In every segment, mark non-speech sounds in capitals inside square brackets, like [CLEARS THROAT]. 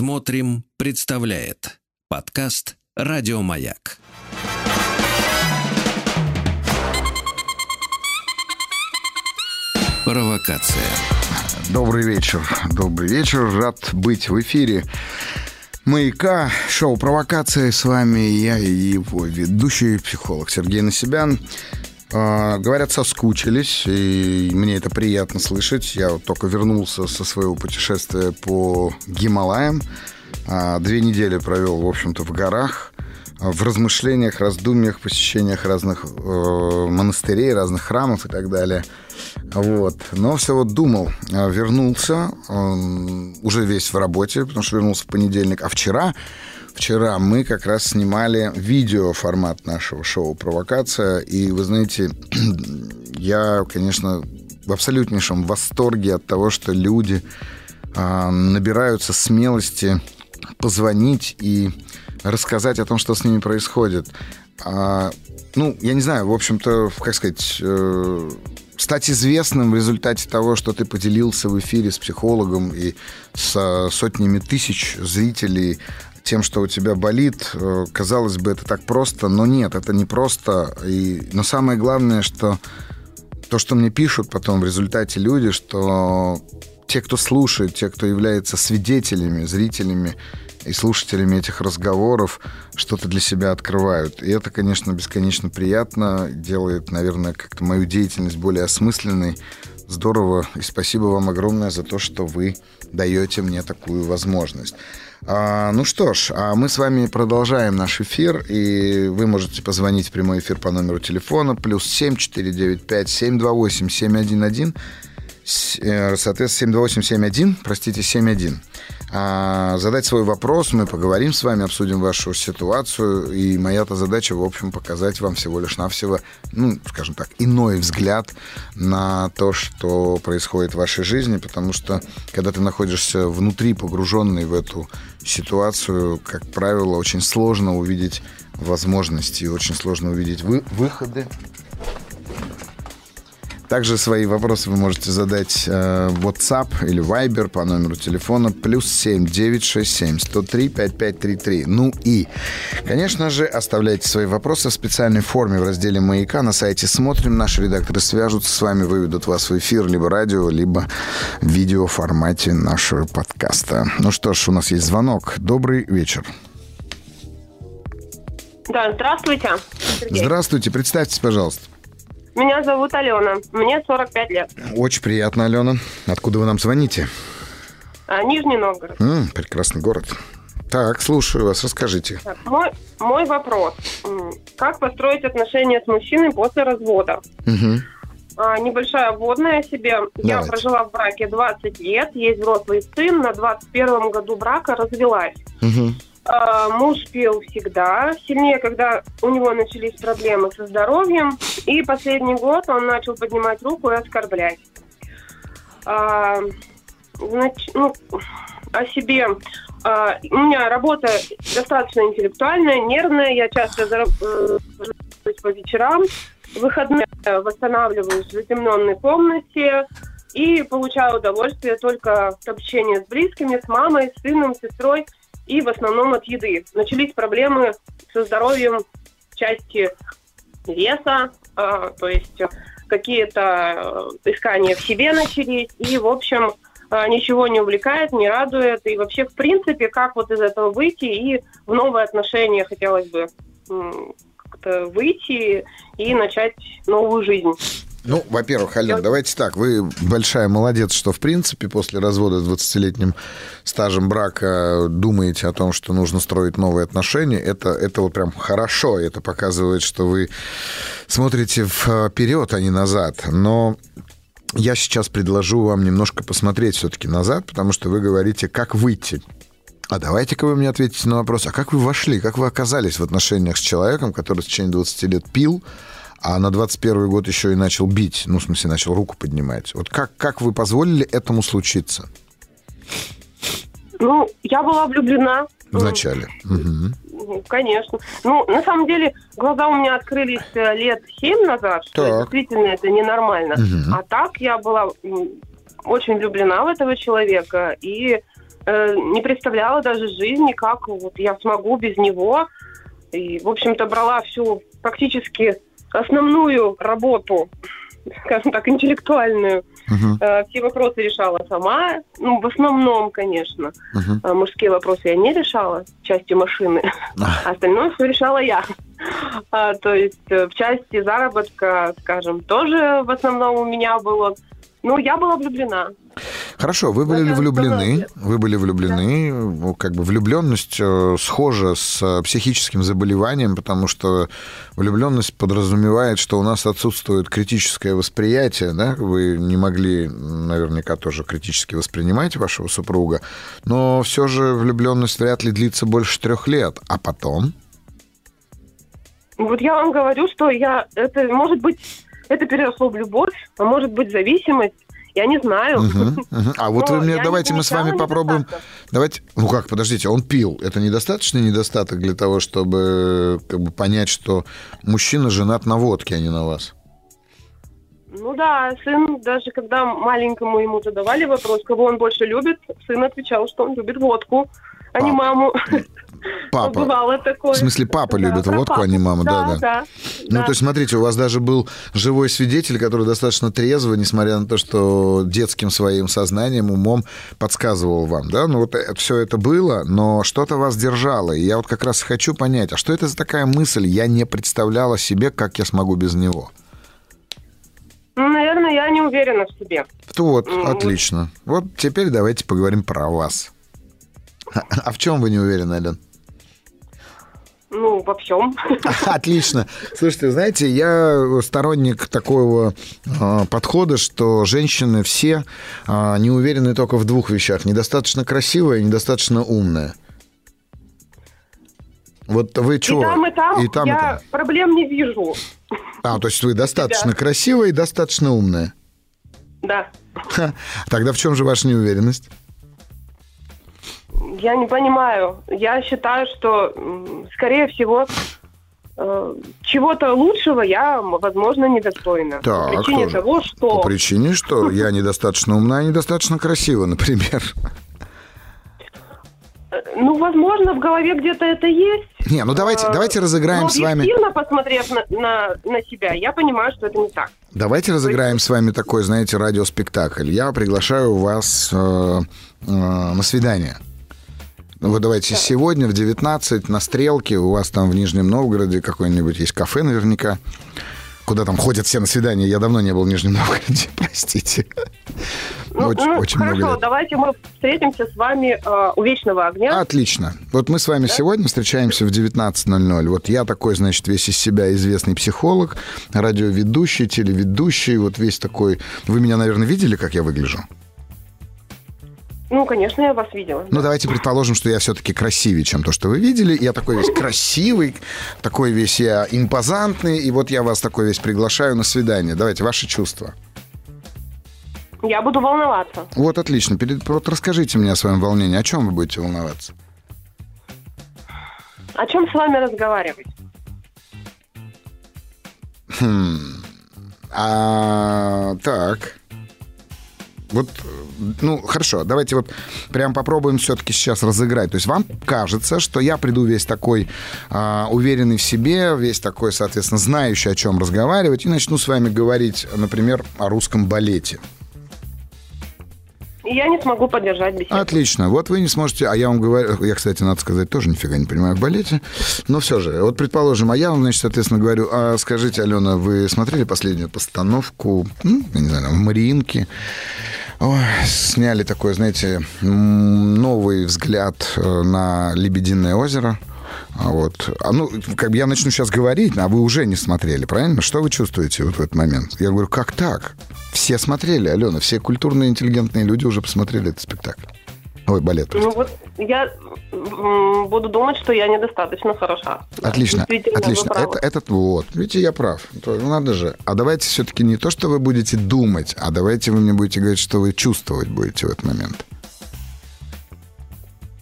Смотрим, представляет подкаст Радиомаяк. Провокация. Добрый вечер. Добрый вечер. Рад быть в эфире. Маяка, шоу «Провокация». С вами я и его ведущий, психолог Сергей Насибян. А, говорят, соскучились, и мне это приятно слышать. Я вот только вернулся со своего путешествия по Гималаям. А, две недели провел, в общем-то, в горах, в размышлениях, раздумьях, посещениях разных э, монастырей, разных храмов и так далее. Вот. Но все вот думал, а, вернулся, уже весь в работе, потому что вернулся в понедельник. А вчера Вчера мы как раз снимали видео формат нашего шоу «Провокация». И вы знаете, [CLEARS THROAT] я, конечно, в абсолютнейшем восторге от того, что люди а, набираются смелости позвонить и рассказать о том, что с ними происходит. А, ну, я не знаю, в общем-то, как сказать, э, стать известным в результате того, что ты поделился в эфире с психологом и с сотнями тысяч зрителей тем, что у тебя болит. Э, казалось бы, это так просто, но нет, это не просто. И, но самое главное, что то, что мне пишут потом в результате люди, что те, кто слушает, те, кто является свидетелями, зрителями и слушателями этих разговоров, что-то для себя открывают. И это, конечно, бесконечно приятно, делает, наверное, как-то мою деятельность более осмысленной. Здорово, и спасибо вам огромное за то, что вы даете мне такую возможность. А, ну что ж, а мы с вами продолжаем наш эфир, и вы можете позвонить в прямой эфир по номеру телефона плюс 7495 728 711 соответственно, 72871, простите, 71. А, задать свой вопрос, мы поговорим с вами, обсудим вашу ситуацию, и моя-то задача, в общем, показать вам всего лишь навсего, ну, скажем так, иной взгляд на то, что происходит в вашей жизни, потому что, когда ты находишься внутри, погруженный в эту ситуацию, как правило, очень сложно увидеть возможности, очень сложно увидеть вы, выходы также свои вопросы вы можете задать э, в WhatsApp или Viber по номеру телефона плюс 7 967 103 5533. Ну и, конечно же, оставляйте свои вопросы в специальной форме в разделе «Маяка» на сайте «Смотрим». Наши редакторы свяжутся с вами, выведут вас в эфир либо радио, либо в видео формате нашего подкаста. Ну что ж, у нас есть звонок. Добрый вечер. Да, здравствуйте. Сергей. Здравствуйте, представьтесь, пожалуйста. Меня зовут Алена. Мне 45 лет. Очень приятно, Алена. Откуда вы нам звоните? А, Нижний Новгород. М, прекрасный город. Так, слушаю вас, расскажите. Так, мой, мой вопрос. Как построить отношения с мужчиной после развода? Угу. А, небольшая вводная себе. Давайте. Я прожила в браке 20 лет, есть взрослый сын, на 21 году брака развелась. Угу. А, муж пил всегда, сильнее, когда у него начались проблемы со здоровьем. И последний год он начал поднимать руку и оскорблять. А, значит, ну, о себе. А, у меня работа достаточно интеллектуальная, нервная. Я часто зарабатываю по вечерам. Выходные восстанавливаюсь в затемненной комнате и получаю удовольствие только от общения с близкими, с мамой, с сыном, сестрой – и в основном от еды. Начались проблемы со здоровьем в части веса, э, то есть какие-то э, искания в себе начались, и, в общем, э, ничего не увлекает, не радует, и вообще, в принципе, как вот из этого выйти, и в новые отношения хотелось бы как-то выйти и начать новую жизнь. Ну, во-первых, Ален, давайте так. Вы большая молодец, что, в принципе, после развода с 20-летним стажем брака думаете о том, что нужно строить новые отношения. Это, это вот прям хорошо. Это показывает, что вы смотрите вперед, а не назад. Но я сейчас предложу вам немножко посмотреть все-таки назад, потому что вы говорите, как выйти. А давайте-ка вы мне ответите на вопрос, а как вы вошли, как вы оказались в отношениях с человеком, который в течение 20 лет пил, а на 21 год еще и начал бить, ну, в смысле, начал руку поднимать. Вот как, как вы позволили этому случиться? Ну, я была влюблена. Вначале. Угу. Конечно. Ну, на самом деле, глаза у меня открылись э, лет семь назад, что так. действительно это ненормально. Угу. А так я была очень влюблена в этого человека и э, не представляла даже жизни, как вот я смогу без него. И, в общем-то, брала всю практически основную работу, скажем так, интеллектуальную. Э, Все вопросы решала сама, ну, в основном, конечно. А Мужские вопросы я не решала, части машины, [LAUGHS] а остальное все решала я. А, то есть э, в части заработка, скажем, тоже в основном у меня было... Ну, я была влюблена. Хорошо, вы были Это влюблены, вы были влюблены, ну, как бы влюбленность э, схожа с э, психическим заболеванием, потому что влюбленность подразумевает, что у нас отсутствует критическое восприятие, да, вы не могли наверняка тоже критически воспринимать вашего супруга, но все же влюбленность вряд ли длится больше трех лет, а потом... Вот я вам говорю, что я... Это, может быть, это переросло в любовь, а может быть, зависимость. Я не знаю. Мгм, мгм. А вот Но вы мне, не давайте мы с вами попробуем... Давайте, ну как, подождите, он пил. Это недостаточный недостаток для того, чтобы как бы понять, что мужчина женат на водке, а не на вас? Ну да, сын, даже когда маленькому ему задавали вопрос, кого он больше любит, сын отвечал, что он любит водку, а не Папа. маму. Папа. Бывало такое. В смысле, папа Да, любит водку, а папу. не мама, да, да. да. Ну, да. то есть, смотрите, у вас даже был живой свидетель, который достаточно трезво, несмотря на то, что детским своим сознанием, умом подсказывал вам, да? Ну, вот все это было, но что-то вас держало. И я вот как раз хочу понять, а что это за такая мысль? Я не представляла себе, как я смогу без него. Ну, наверное, я не уверена в себе. Вот, М, отлично. Вот теперь давайте поговорим про вас. А в чем вы не уверены, Ален? Ну, во всем. [LAUGHS] Отлично. Слушайте, знаете, я сторонник такого э, подхода, что женщины все э, не уверены только в двух вещах. Недостаточно красивая и недостаточно умная. Вот вы И чего? там, и там, И там, и я там. проблем не вижу. А, то есть вы достаточно [LAUGHS] красивая и достаточно умная. Да. Ха. Тогда в чем же ваша неуверенность? Я не понимаю. Я считаю, что, скорее всего, э, чего-то лучшего я, возможно, недостойна. Так, По причине тоже. того, что... По причине, что [LAUGHS] я недостаточно умна и недостаточно красива, например. э, Ну, возможно, в голове где-то это есть. Не, ну давайте, Э, давайте разыграем с вами. объективно посмотрев на, на, на себя, я понимаю, что это не так. Давайте разыграем с вами такой, знаете, радиоспектакль. Я приглашаю вас э, э, на свидание. Ну, вы давайте сегодня в 19 на Стрелке, у вас там в Нижнем Новгороде какое-нибудь есть кафе наверняка, куда там ходят все на свидание. Я давно не был в Нижнем Новгороде, [LAUGHS] простите. Ну, Очень, ну, очень хорошо, много лет. давайте мы встретимся с вами э, у Вечного огня. Отлично. Вот мы с вами сегодня встречаемся в 19.00. Вот я такой, значит, весь из себя известный психолог, радиоведущий, телеведущий, вот весь такой... Вы меня, наверное, видели, как я выгляжу? Ну, конечно, я вас видела. Ну, давайте предположим, что я все-таки красивее, чем то, что вы видели. Я такой весь красивый, такой весь я импозантный, и вот я вас такой весь приглашаю на свидание. Давайте, ваши чувства. Я буду волноваться. Вот, отлично. Перед- Вот расскажите мне о своем волнении. О чем вы будете волноваться? О чем с вами разговаривать? А, так. Вот, ну, хорошо, давайте вот прям попробуем все-таки сейчас разыграть. То есть вам кажется, что я приду весь такой а, уверенный в себе, весь такой, соответственно, знающий, о чем разговаривать, и начну с вами говорить, например, о русском балете. Я не смогу поддержать беседу. Отлично. Вот вы не сможете... А я вам говорю... Я, кстати, надо сказать, тоже нифига не понимаю в балете. Но все же. Вот, предположим, а я вам, значит, соответственно, говорю... А скажите, Алена, вы смотрели последнюю постановку, ну, я не знаю, там, в Мариинке? Ой, сняли такой, знаете, новый взгляд э, на Лебединое озеро. А Вот. А ну, как бы я начну сейчас говорить, а вы уже не смотрели, правильно? Что вы чувствуете вот в этот момент? Я говорю, как так? Все смотрели, Алена, все культурные, интеллигентные люди уже посмотрели этот спектакль. Ой, балет. простите. Ну вот я буду думать, что я недостаточно хороша. Отлично, отлично. Это, этот вот. Видите, я прав. То- ну, надо же. А давайте все-таки не то, что вы будете думать, а давайте вы мне будете говорить, что вы чувствовать будете в этот момент.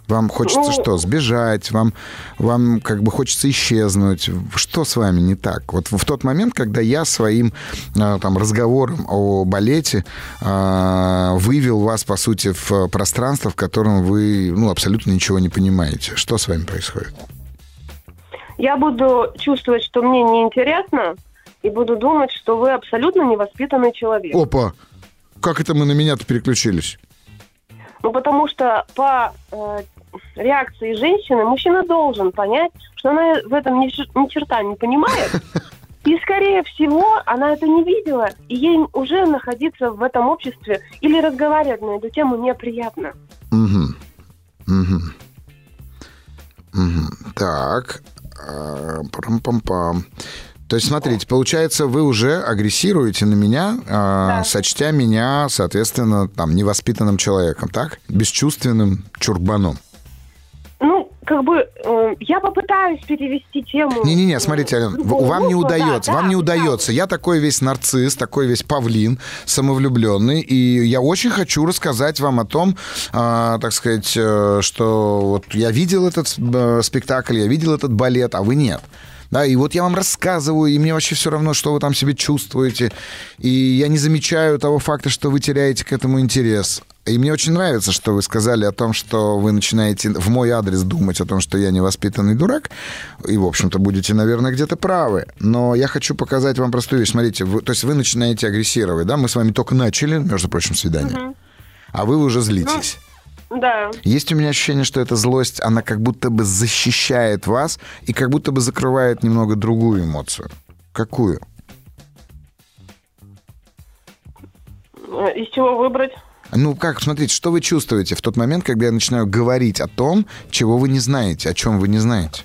Вам хочется Ну- что, сбежать? Вам, вам как бы хочется исчезнуть? Что с вами не так? Вот в тот момент, когда я своим а, там разговором о балете а, вывел вас, по сути, в пространство, в котором вы ну, абсолютно ничего не понимаете. Что с вами происходит? Я буду чувствовать, что мне неинтересно, и буду думать, что вы абсолютно невоспитанный человек. Опа! Как это мы на меня-то переключились? Ну, потому что по э, реакции женщины мужчина должен понять, что она в этом ни, ни черта не понимает. И, скорее всего, она это не видела, и ей уже находиться в этом обществе или разговаривать на эту тему неприятно. Угу. Угу. Угу. Так. А, Пам-пам-пам. То есть, смотрите, получается, вы уже агрессируете на меня, а, Да. сочтя меня, соответственно, там, невоспитанным человеком, так? Бесчувственным чурбаном. Ну, как бы, э, я попытаюсь перевести тему. Не-не-не, смотрите, Ален, вам не да, удается, да, вам не да. удается. Я такой весь нарцисс, такой весь павлин, самовлюбленный, и я очень хочу рассказать вам о том, а, так сказать, э, что вот я видел этот э, спектакль, я видел этот балет, а вы нет. Да, и вот я вам рассказываю, и мне вообще все равно, что вы там себе чувствуете. И я не замечаю того факта, что вы теряете к этому интерес. И мне очень нравится, что вы сказали о том, что вы начинаете в мой адрес думать о том, что я невоспитанный дурак. И, в общем-то, будете, наверное, где-то правы. Но я хочу показать вам простую вещь. Смотрите, вы- то есть вы начинаете агрессировать, да? Мы с вами только начали, между прочим, свидание. А вы уже злитесь. Да. Есть у меня ощущение, что эта злость, она как будто бы защищает вас и как будто бы закрывает немного другую эмоцию. Какую? Э, Из чего выбрать? Ну как, смотрите, что вы чувствуете в тот момент, когда я начинаю говорить о том, чего вы не знаете, о чем вы не знаете?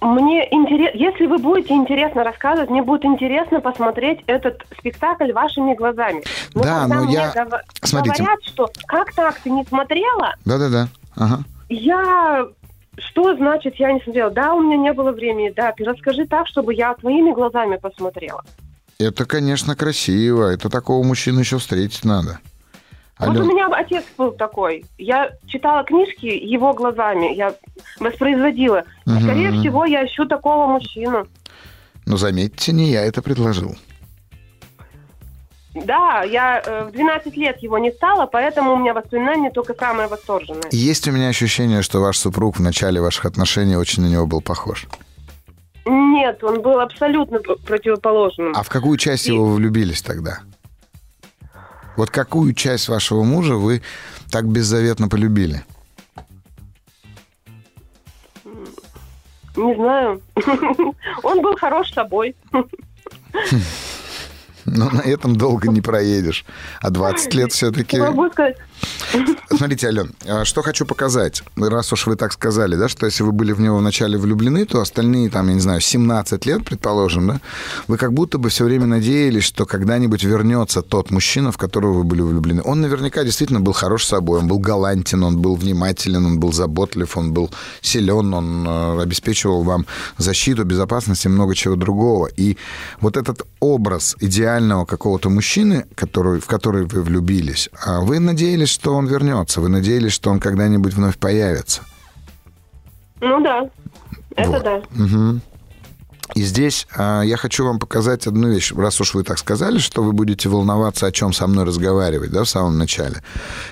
Мне интересно, если вы будете интересно рассказывать, мне будет интересно посмотреть этот спектакль вашими глазами. Но Да, когда но мне я- гова- Смотрите. говорят, что как так ты не смотрела, Да-да-да. Ага. я что значит я не смотрела? Да, у меня не было времени, да, ты расскажи так, чтобы я твоими глазами посмотрела. Это, конечно, красиво. Это такого мужчину еще встретить надо. Вот у меня отец был такой. Я читала книжки его глазами, я воспроизводила. Мгм. Скорее всего, я ищу такого мужчину. ну заметьте, не я это предложил. Да, я э, в 12 лет его не стала, поэтому у меня воспоминания только самые восторженные. Есть у меня ощущение, что ваш супруг в начале ваших отношений очень на него был похож. Нет, он был абсолютно противоположным. А в какую часть его вы влюбились тогда? Вот какую часть вашего мужа вы так беззаветно полюбили? Не знаю. [LAUGHS] Он был хорош собой. [LAUGHS] Но на этом долго не проедешь. А 20 лет все-таки... Могу сказать, Смотрите, Ален, а что хочу показать, раз уж вы так сказали, да, что если вы были в него вначале влюблены, то остальные, там, я не знаю, 17 лет, предположим, да, вы как будто бы все время надеялись, что когда-нибудь вернется тот мужчина, в которого вы были влюблены. Он наверняка действительно был хорош собой, он был галантен, он был внимателен, он был заботлив, он был силен, он э, обеспечивал вам защиту, безопасность и много чего другого. И вот этот образ идеального какого-то мужчины, который, в который вы влюбились, а вы надеялись, что он вернется, вы надеялись, что он когда-нибудь вновь появится. ну да, это Вот. да. Мгм. И здесь а, я хочу вам показать одну вещь. Раз уж вы так сказали, что вы будете волноваться, о чем со мной разговаривать, да, в самом начале.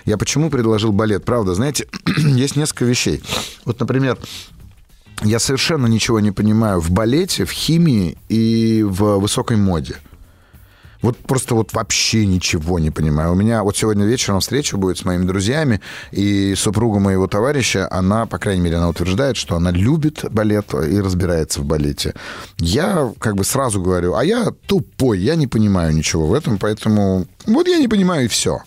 Я почему предложил балет? Правда, знаете, [CLEARS THROAT] есть несколько вещей. Вот, например, я совершенно ничего не понимаю в балете, в химии и в высокой моде. Вот просто вот вообще ничего не понимаю. У меня вот сегодня вечером встреча будет с моими друзьями, и супруга моего товарища, она, по крайней мере, она утверждает, что она любит балет и разбирается в балете. Я как бы сразу говорю, а я тупой, я не понимаю ничего в этом, поэтому вот я не понимаю и все.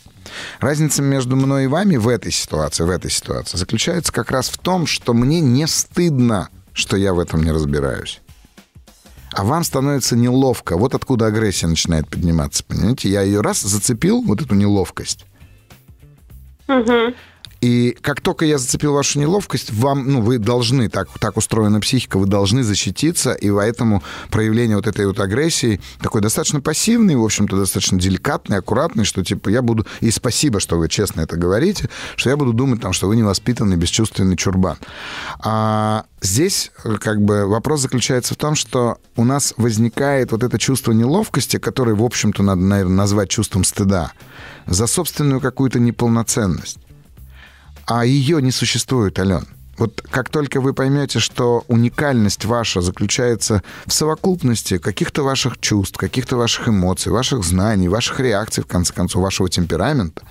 Разница между мной и вами в этой ситуации, в этой ситуации заключается как раз в том, что мне не стыдно, что я в этом не разбираюсь. А вам становится неловко. Вот откуда агрессия начинает подниматься, понимаете? Я ее раз зацепил, вот эту неловкость. Мгм. И как только я зацепил вашу неловкость, вам, ну, вы должны, так, так устроена психика, вы должны защититься, и поэтому проявление вот этой вот агрессии такой достаточно пассивный, в общем-то, достаточно деликатный, аккуратный, что, типа, я буду... И спасибо, что вы честно это говорите, что я буду думать, там, что вы невоспитанный, бесчувственный чурбан. А здесь, как бы, вопрос заключается в том, что у нас возникает вот это чувство неловкости, которое, в общем-то, надо, наверное, назвать чувством стыда, за собственную какую-то неполноценность а ее не существует, Ален. Вот как только вы поймете, что уникальность ваша заключается в совокупности каких-то ваших чувств, каких-то ваших эмоций, ваших знаний, ваших реакций, в конце концов, вашего темперамента,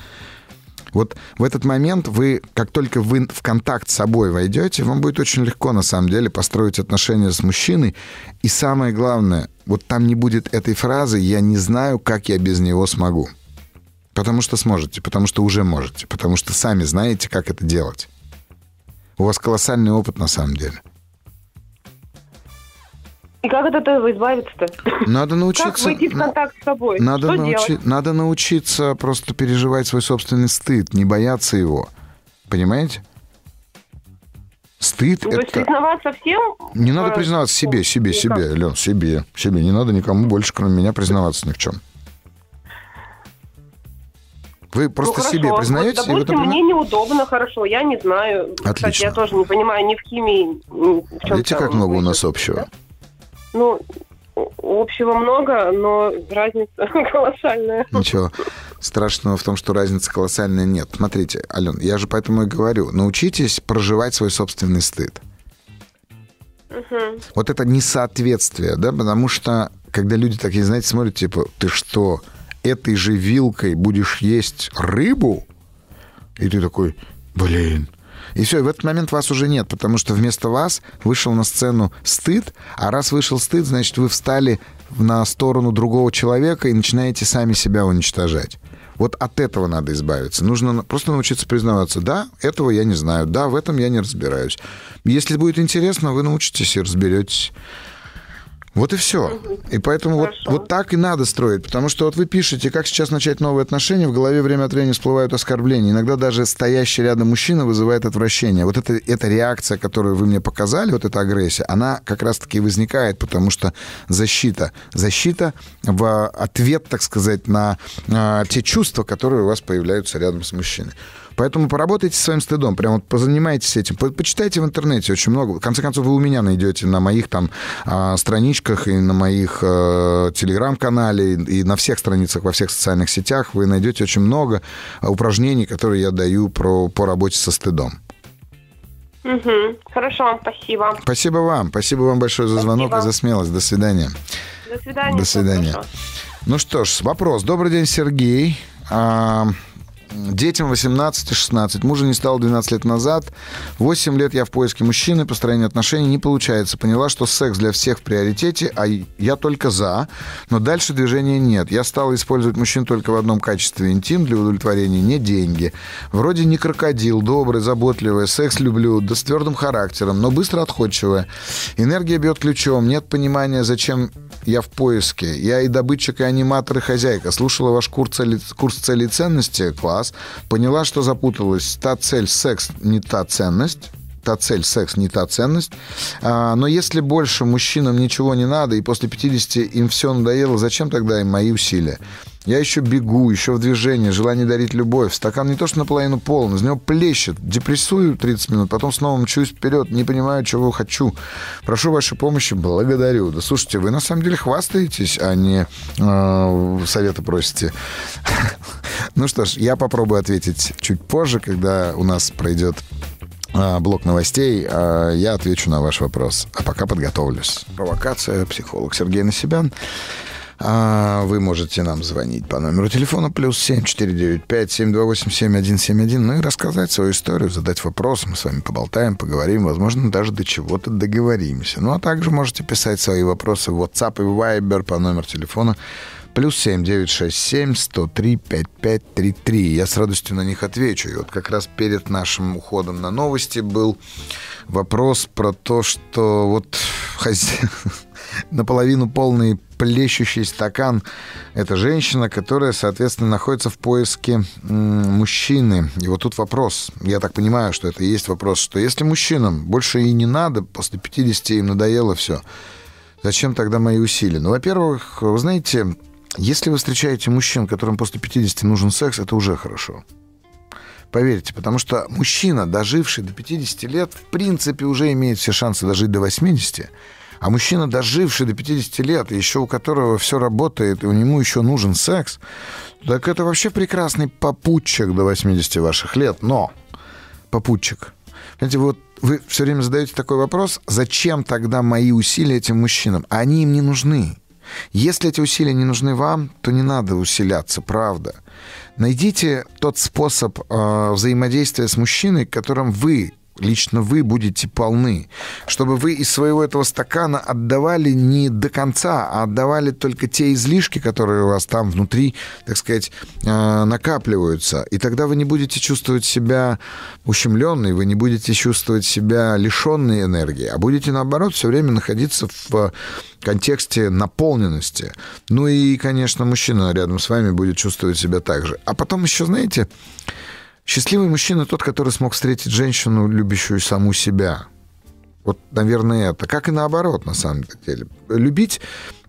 вот в этот момент вы, как только вы в контакт с собой войдете, вам будет очень легко, на самом деле, построить отношения с мужчиной. И самое главное, вот там не будет этой фразы «я не знаю, как я без него смогу». Потому что сможете, потому что уже можете, потому что сами знаете, как это делать. У вас колоссальный опыт на самом деле. И как от этого избавиться-то? Надо научиться... Как выйти в контакт с собой? Надо, Что научи... делать? Надо научиться просто переживать свой собственный стыд, не бояться его. Понимаете? Стыд Ну, то есть это... признаваться всем? Не надо э, признаваться себе, себе, никак. себе, Лен, себе, себе. Не надо никому больше, кроме меня, признаваться ни в чем. Вы просто ну, себе хорошо. признаетесь, Вот, это допустим, призна- мне неудобно, хорошо, я не знаю. Кстати, Отлично. я тоже не понимаю ни в химии, ни в чем Видите, как много у нас общего? Ну, общего много, но разница [LAUGHS] колоссальная. Ничего страшного в том, что разницы колоссальной нет. Смотрите, Ален, я же поэтому и говорю, научитесь проживать свой собственный стыд. Вот это несоответствие, да, потому что когда люди такие, знаете, смотрят, типа, ты что, этой же вилкой будешь есть рыбу? И ты такой, блин. И все, и в этот момент вас уже нет, потому что вместо вас вышел на сцену стыд, а раз вышел стыд, значит, вы встали на сторону другого человека и начинаете сами себя уничтожать. Вот от этого надо избавиться. Нужно просто научиться признаваться, да, этого я не знаю, да, в этом я не разбираюсь. Если будет интересно, вы научитесь и разберетесь. Вот и все. И поэтому вот, Хорошо. вот так и надо строить. Потому что вот вы пишете, как сейчас начать новые отношения, в голове время от времени всплывают оскорбления. Иногда даже стоящий рядом мужчина вызывает отвращение. Вот это, эта реакция, которую вы мне показали, вот эта агрессия, она как раз-таки возникает, потому что защита. Защита в ответ, так сказать, на а, те чувства, которые у вас появляются рядом с мужчиной. Поэтому поработайте со своим стыдом, прям вот позанимайтесь этим. По- Почитайте в интернете очень много. В конце концов, вы у меня найдете на моих там а, страничках и на моих э, телеграм-канале и на всех страницах во всех социальных сетях вы найдете очень много а, упражнений, которые я даю про, по работе со стыдом. Мгм. Хорошо, спасибо. Спасибо вам. Спасибо вам большое за звонок Спасибо. и за смелость. До свидания. До свидания. До свидания. Ну что ж, вопрос. Добрый день, Сергей. Детям 18 и 16. Мужа не стало 12 лет назад. 8 лет я в поиске мужчины, построение отношений не получается. Поняла, что секс для всех в приоритете, а я только за. Но дальше движения нет. Я стала использовать мужчин только в одном качестве. Интим для удовлетворения, не деньги. Вроде не крокодил, добрый, заботливый, секс люблю, да с твердым характером, но быстро отходчивая. Энергия бьет ключом, нет понимания, зачем я в поиске. Я и добытчик, и аниматор, и хозяйка. Слушала ваш курс цели, курс цели и ценности, класс. Поняла, что запуталась. Та цель, секс, не та ценность. Та цель, секс, не та ценность. А, но если больше мужчинам ничего не надо, и после 50 им все надоело, зачем тогда им мои усилия? Я еще бегу, еще в движении, желание дарить любовь. Стакан не то, что наполовину полон, из него плещет. Депрессую 30 минут, потом снова мчусь вперед, не понимаю, чего хочу. Прошу вашей помощи, благодарю. Да слушайте, вы на самом деле хвастаетесь, а не э, советы просите. [LAUGHS] Ну что ж, я попробую ответить чуть позже, когда у нас пройдет а, блок новостей, а, я отвечу на ваш вопрос. А пока подготовлюсь. Провокация, психолог Сергей Насибян. А, Вы можете нам звонить по номеру телефона плюс 7 495 728 7171, ну и рассказать свою историю, задать вопрос. Мы с вами поболтаем, поговорим, возможно, даже до чего-то договоримся. Ну, а также можете писать свои вопросы в WhatsApp и Viber по номеру телефона плюс 7 967 103 5533. Я с радостью на них отвечу. И вот как раз перед нашим уходом на новости был вопрос про то, что вот хозя- [LAUGHS] наполовину полный плещущий стакан – это женщина, которая, соответственно, находится в поиске мужчины. И вот тут вопрос, я так понимаю, что это и есть вопрос, что если мужчинам больше и не надо, после 50 им надоело все, зачем тогда мои усилия? Ну, во-первых, вы знаете, если вы встречаете мужчин, которым после 50 нужен секс, это уже хорошо. Поверьте, потому что мужчина, доживший до 50 лет, в принципе, уже имеет все шансы дожить до 80. А мужчина, доживший до 50 лет, еще у которого все работает, и у него еще нужен секс, так это вообще прекрасный попутчик до 80 ваших лет. Но попутчик. Знаете, вот вы все время задаете такой вопрос, зачем тогда мои усилия этим мужчинам? Они им не нужны. Если эти усилия не нужны вам, то не надо усиляться, правда. Найдите тот способ э, взаимодействия с мужчиной, которым вы лично вы будете полны, чтобы вы из своего этого стакана отдавали не до конца, а отдавали только те излишки, которые у вас там внутри, так сказать, э, накапливаются. И тогда вы не будете чувствовать себя ущемленной, вы не будете чувствовать себя лишенной энергии, а будете, наоборот, все время находиться в контексте наполненности. Ну и, конечно, мужчина рядом с вами будет чувствовать себя так же. А потом еще, знаете, Счастливый мужчина тот, который смог встретить женщину, любящую саму себя. Вот, наверное, это. Как и наоборот, на самом деле. Любить,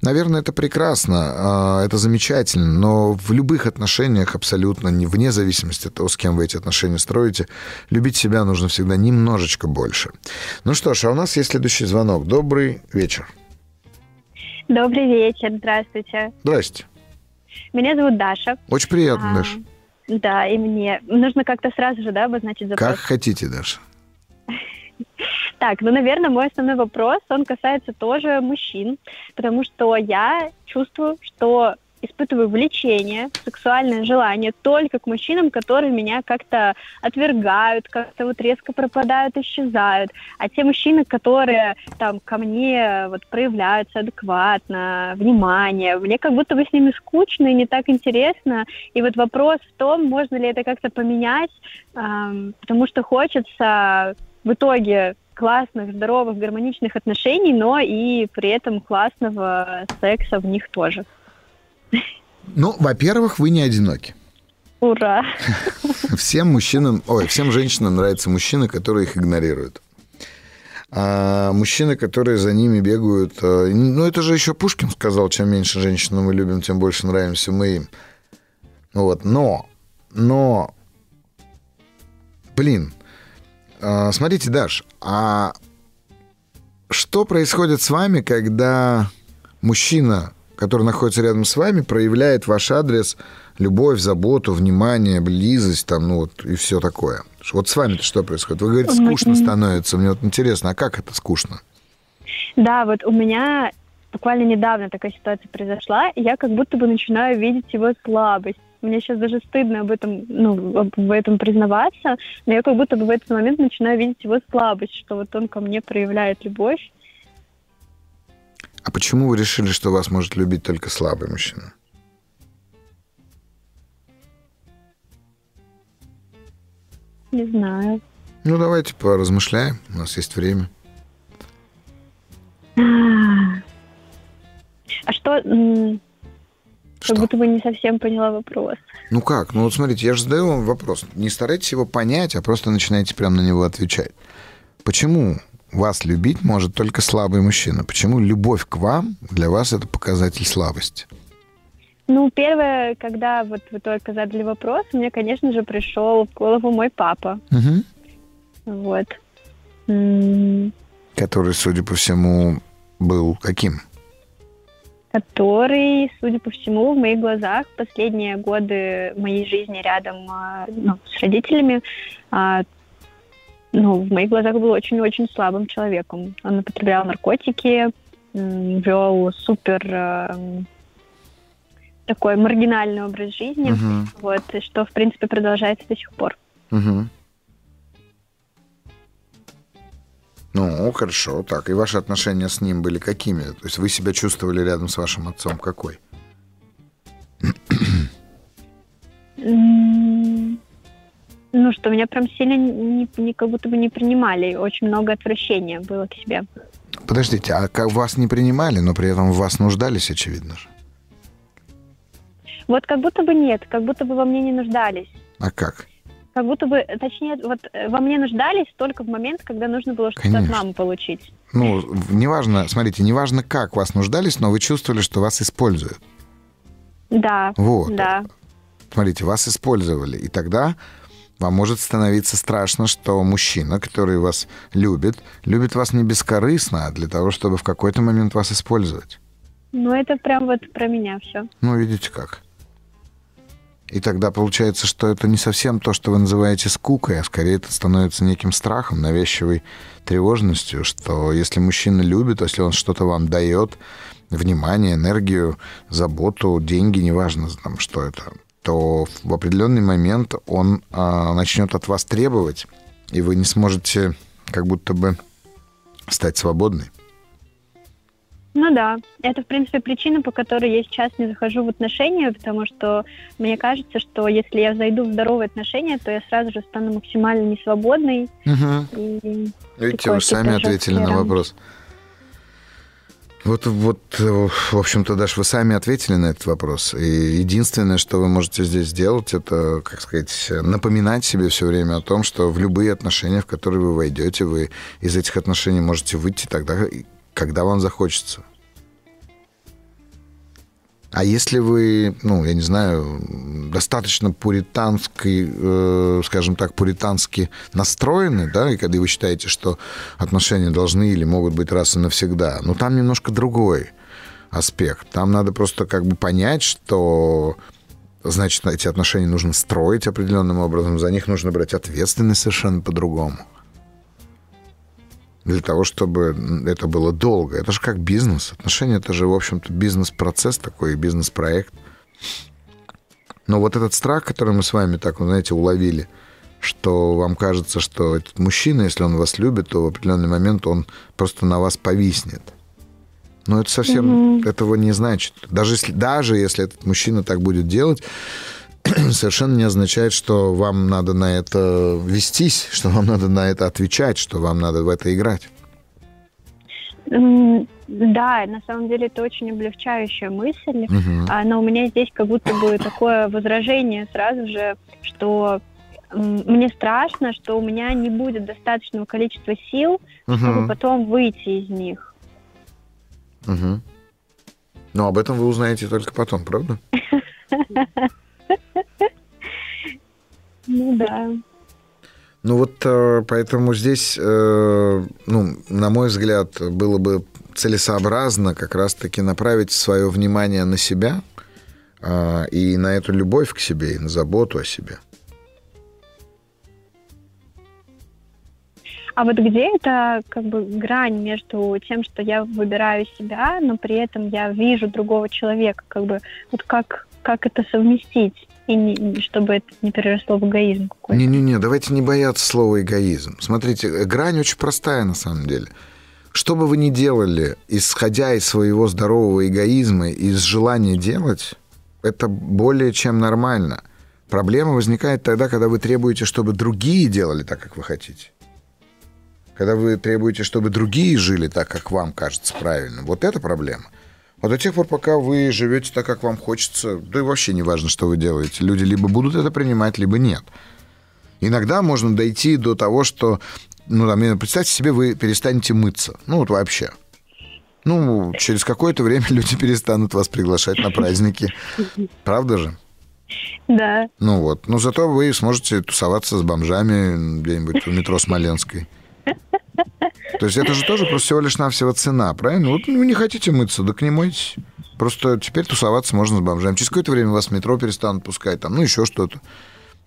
наверное, это прекрасно, а, это замечательно, но в любых отношениях абсолютно, вне зависимости от того, с кем вы эти отношения строите, любить себя нужно всегда немножечко больше. Ну что ж, а у нас есть следующий звонок. Добрый вечер. Добрый вечер, здравствуйте. Здрасте. Меня зовут Даша. Очень приятно, а, Даша. Да, и мне. Нужно как-то сразу же, да, обозначить запрос. Как хотите, Даша. [LAUGHS] Так, ну, наверное, мой основной вопрос, он касается тоже мужчин, потому что я чувствую, что испытываю влечение, сексуальное желание только к мужчинам, которые меня как-то отвергают, как-то вот резко пропадают, исчезают. А те мужчины, которые там ко мне вот проявляются адекватно, внимание, мне как будто бы с ними скучно и не так интересно. И вот вопрос в том, можно ли это как-то поменять, эм, потому что хочется в итоге классных, здоровых, гармоничных отношений, но и при этом классного секса в них тоже. Ну, во-первых, вы не одиноки. Ура! Всем мужчинам, ой, всем женщинам нравятся мужчины, которые их игнорируют. А мужчины, которые за ними бегают... Э, ну, это же еще Пушкин сказал, чем меньше женщин мы любим, тем больше нравимся мы им. Вот, но, но, блин, э, смотрите, Даш, а что происходит с вами, когда мужчина который находится рядом с вами, проявляет ваш адрес любовь, заботу, внимание, близость, там, ну вот, и все такое. Вот с вами-то что происходит? Вы говорите, скучно становится. Мне вот интересно, а как это скучно? Да, вот у меня буквально недавно такая ситуация произошла, и я как будто бы начинаю видеть его слабость. Мне сейчас даже стыдно об этом, ну, в этом признаваться, но я как будто бы в этот момент начинаю видеть его слабость, что вот он ко мне проявляет любовь, а почему вы решили, что вас может любить только слабый мужчина? Не знаю. Ну, давайте поразмышляем. У нас есть время. А что... Что? Как будто бы не совсем поняла вопрос. Ну как? Ну вот смотрите, я же задаю вам вопрос. Не старайтесь его понять, а просто начинайте прямо на него отвечать. Почему вас любить может только слабый мужчина. Почему любовь к вам для вас это показатель слабости? Ну, первое, когда вот вы только задали вопрос, мне, конечно же, пришел в голову мой папа. Угу. Вот. Который, судя по всему, был каким? Который, судя по всему, в моих глазах последние годы моей жизни рядом а, ну, с родителями а, ну, в моих глазах был очень-очень слабым человеком. Он употреблял наркотики, вел супер э, такой маргинальный образ жизни, uh-huh. вот, что, в принципе, продолжается до сих пор. Uh-huh. Ну, хорошо, так. И ваши отношения с ним были какими? То есть вы себя чувствовали рядом с вашим отцом какой? Ну, что меня прям сильно не, не, как будто бы не принимали. Очень много отвращения было к себе. Подождите, а как вас не принимали, но при этом в вас нуждались, очевидно же? Вот как будто бы нет, как будто бы во мне не нуждались. А как? Как будто бы, точнее, вот э, во мне нуждались только в момент, когда нужно было что-то от Конечно. мамы получить. Ну, неважно, смотрите, неважно, как вас нуждались, но вы чувствовали, что вас используют. Да, Вот. да. Смотрите, вас использовали, и тогда вам может становиться страшно, что мужчина, который вас любит, любит вас не бескорыстно, а для того, чтобы в какой-то момент вас использовать. Ну, это прям вот про меня все. Ну, видите как. И тогда получается, что это не совсем то, что вы называете скукой, а скорее это становится неким страхом, навязчивой тревожностью, что если мужчина любит, если он что-то вам дает, внимание, энергию, заботу, деньги, неважно там, что это, то в определенный момент он а, начнет от вас требовать, и вы не сможете как будто бы стать свободной. Ну да, это, в принципе, причина, по которой я сейчас не захожу в отношения, потому что мне кажется, что если я зайду в здоровые отношения, то я сразу же стану максимально несвободной. Угу. И... Видите, вы сами ответили на вопрос. Вот, вот, э, в общем-то, Даш, вы сами ответили на этот вопрос. И единственное, что вы можете здесь сделать, это, как сказать, напоминать себе все время о том, что в любые отношения, в которые вы войдете, вы из этих отношений можете выйти тогда, когда вам захочется. А если вы, ну, я не знаю, достаточно пуританский, э, скажем так, пуритански настроены, да, и когда вы считаете, что отношения должны или могут быть раз и навсегда, но там немножко другой аспект. Там надо просто как бы понять, что значит, эти отношения нужно строить определенным образом, за них нужно брать ответственность совершенно по-другому. Для того, чтобы это было долго. Это же как бизнес. Отношения это же, в общем-то, бизнес-процесс такой, бизнес-проект. Но вот этот страх, который мы с вами так, вы знаете, уловили, что вам кажется, что этот мужчина, если он вас любит, то в определенный момент он просто на вас повиснет. Но это совсем Мгм. этого не значит. Даже если, даже если этот мужчина так будет делать, [CLEARS THROAT] совершенно не означает, что вам надо на это вестись, что вам надо на это отвечать, что вам надо в это играть. Да, на самом деле это очень облегчающая мысль. А, но у меня здесь как будто бы такое возражение сразу же, что мне страшно, что у меня не будет достаточного количества сил, чтобы Мгм. потом выйти из них. Мгм. Но об этом вы узнаете только потом, правда? [LAUGHS] Ну да. Ну вот э, поэтому здесь, э, ну, на мой взгляд, было бы целесообразно как раз-таки направить свое внимание на себя э, и на эту любовь к себе, и на заботу о себе. А вот где это как бы грань между тем, что я выбираю себя, но при этом я вижу другого человека, как бы вот как как это совместить и не- чтобы это не переросло в эгоизм какой-то. Не-не-не, давайте не бояться слова эгоизм. Смотрите, э, грань очень простая на самом деле. Что бы вы ни делали, исходя из своего здорового эгоизма, из желания делать, это более чем нормально. Проблема возникает тогда, когда вы требуете, чтобы другие делали так, как вы хотите. Когда вы требуете, чтобы другие жили так, как вам кажется правильным. Вот это проблема. Вот до тех пор, пока вы живете так, как вам хочется, да и вообще не важно, что вы делаете. Люди либо будут это принимать, либо нет. Иногда можно дойти до того, что, ну, там, представьте себе, вы перестанете мыться. Ну, вот вообще. Ну, через какое-то время [LAUGHS] люди перестанут вас приглашать на праздники. Правда же? Да. Ну вот. Но зато вы сможете тусоваться с бомжами где-нибудь в метро Смоленской. То есть это же тоже просто всего лишь навсего цена, правильно? Вот вы не хотите мыться, так не мойтесь. Просто теперь тусоваться можно с бомжами. Через какое-то время вас в метро перестанут пускать, там, ну, еще что-то.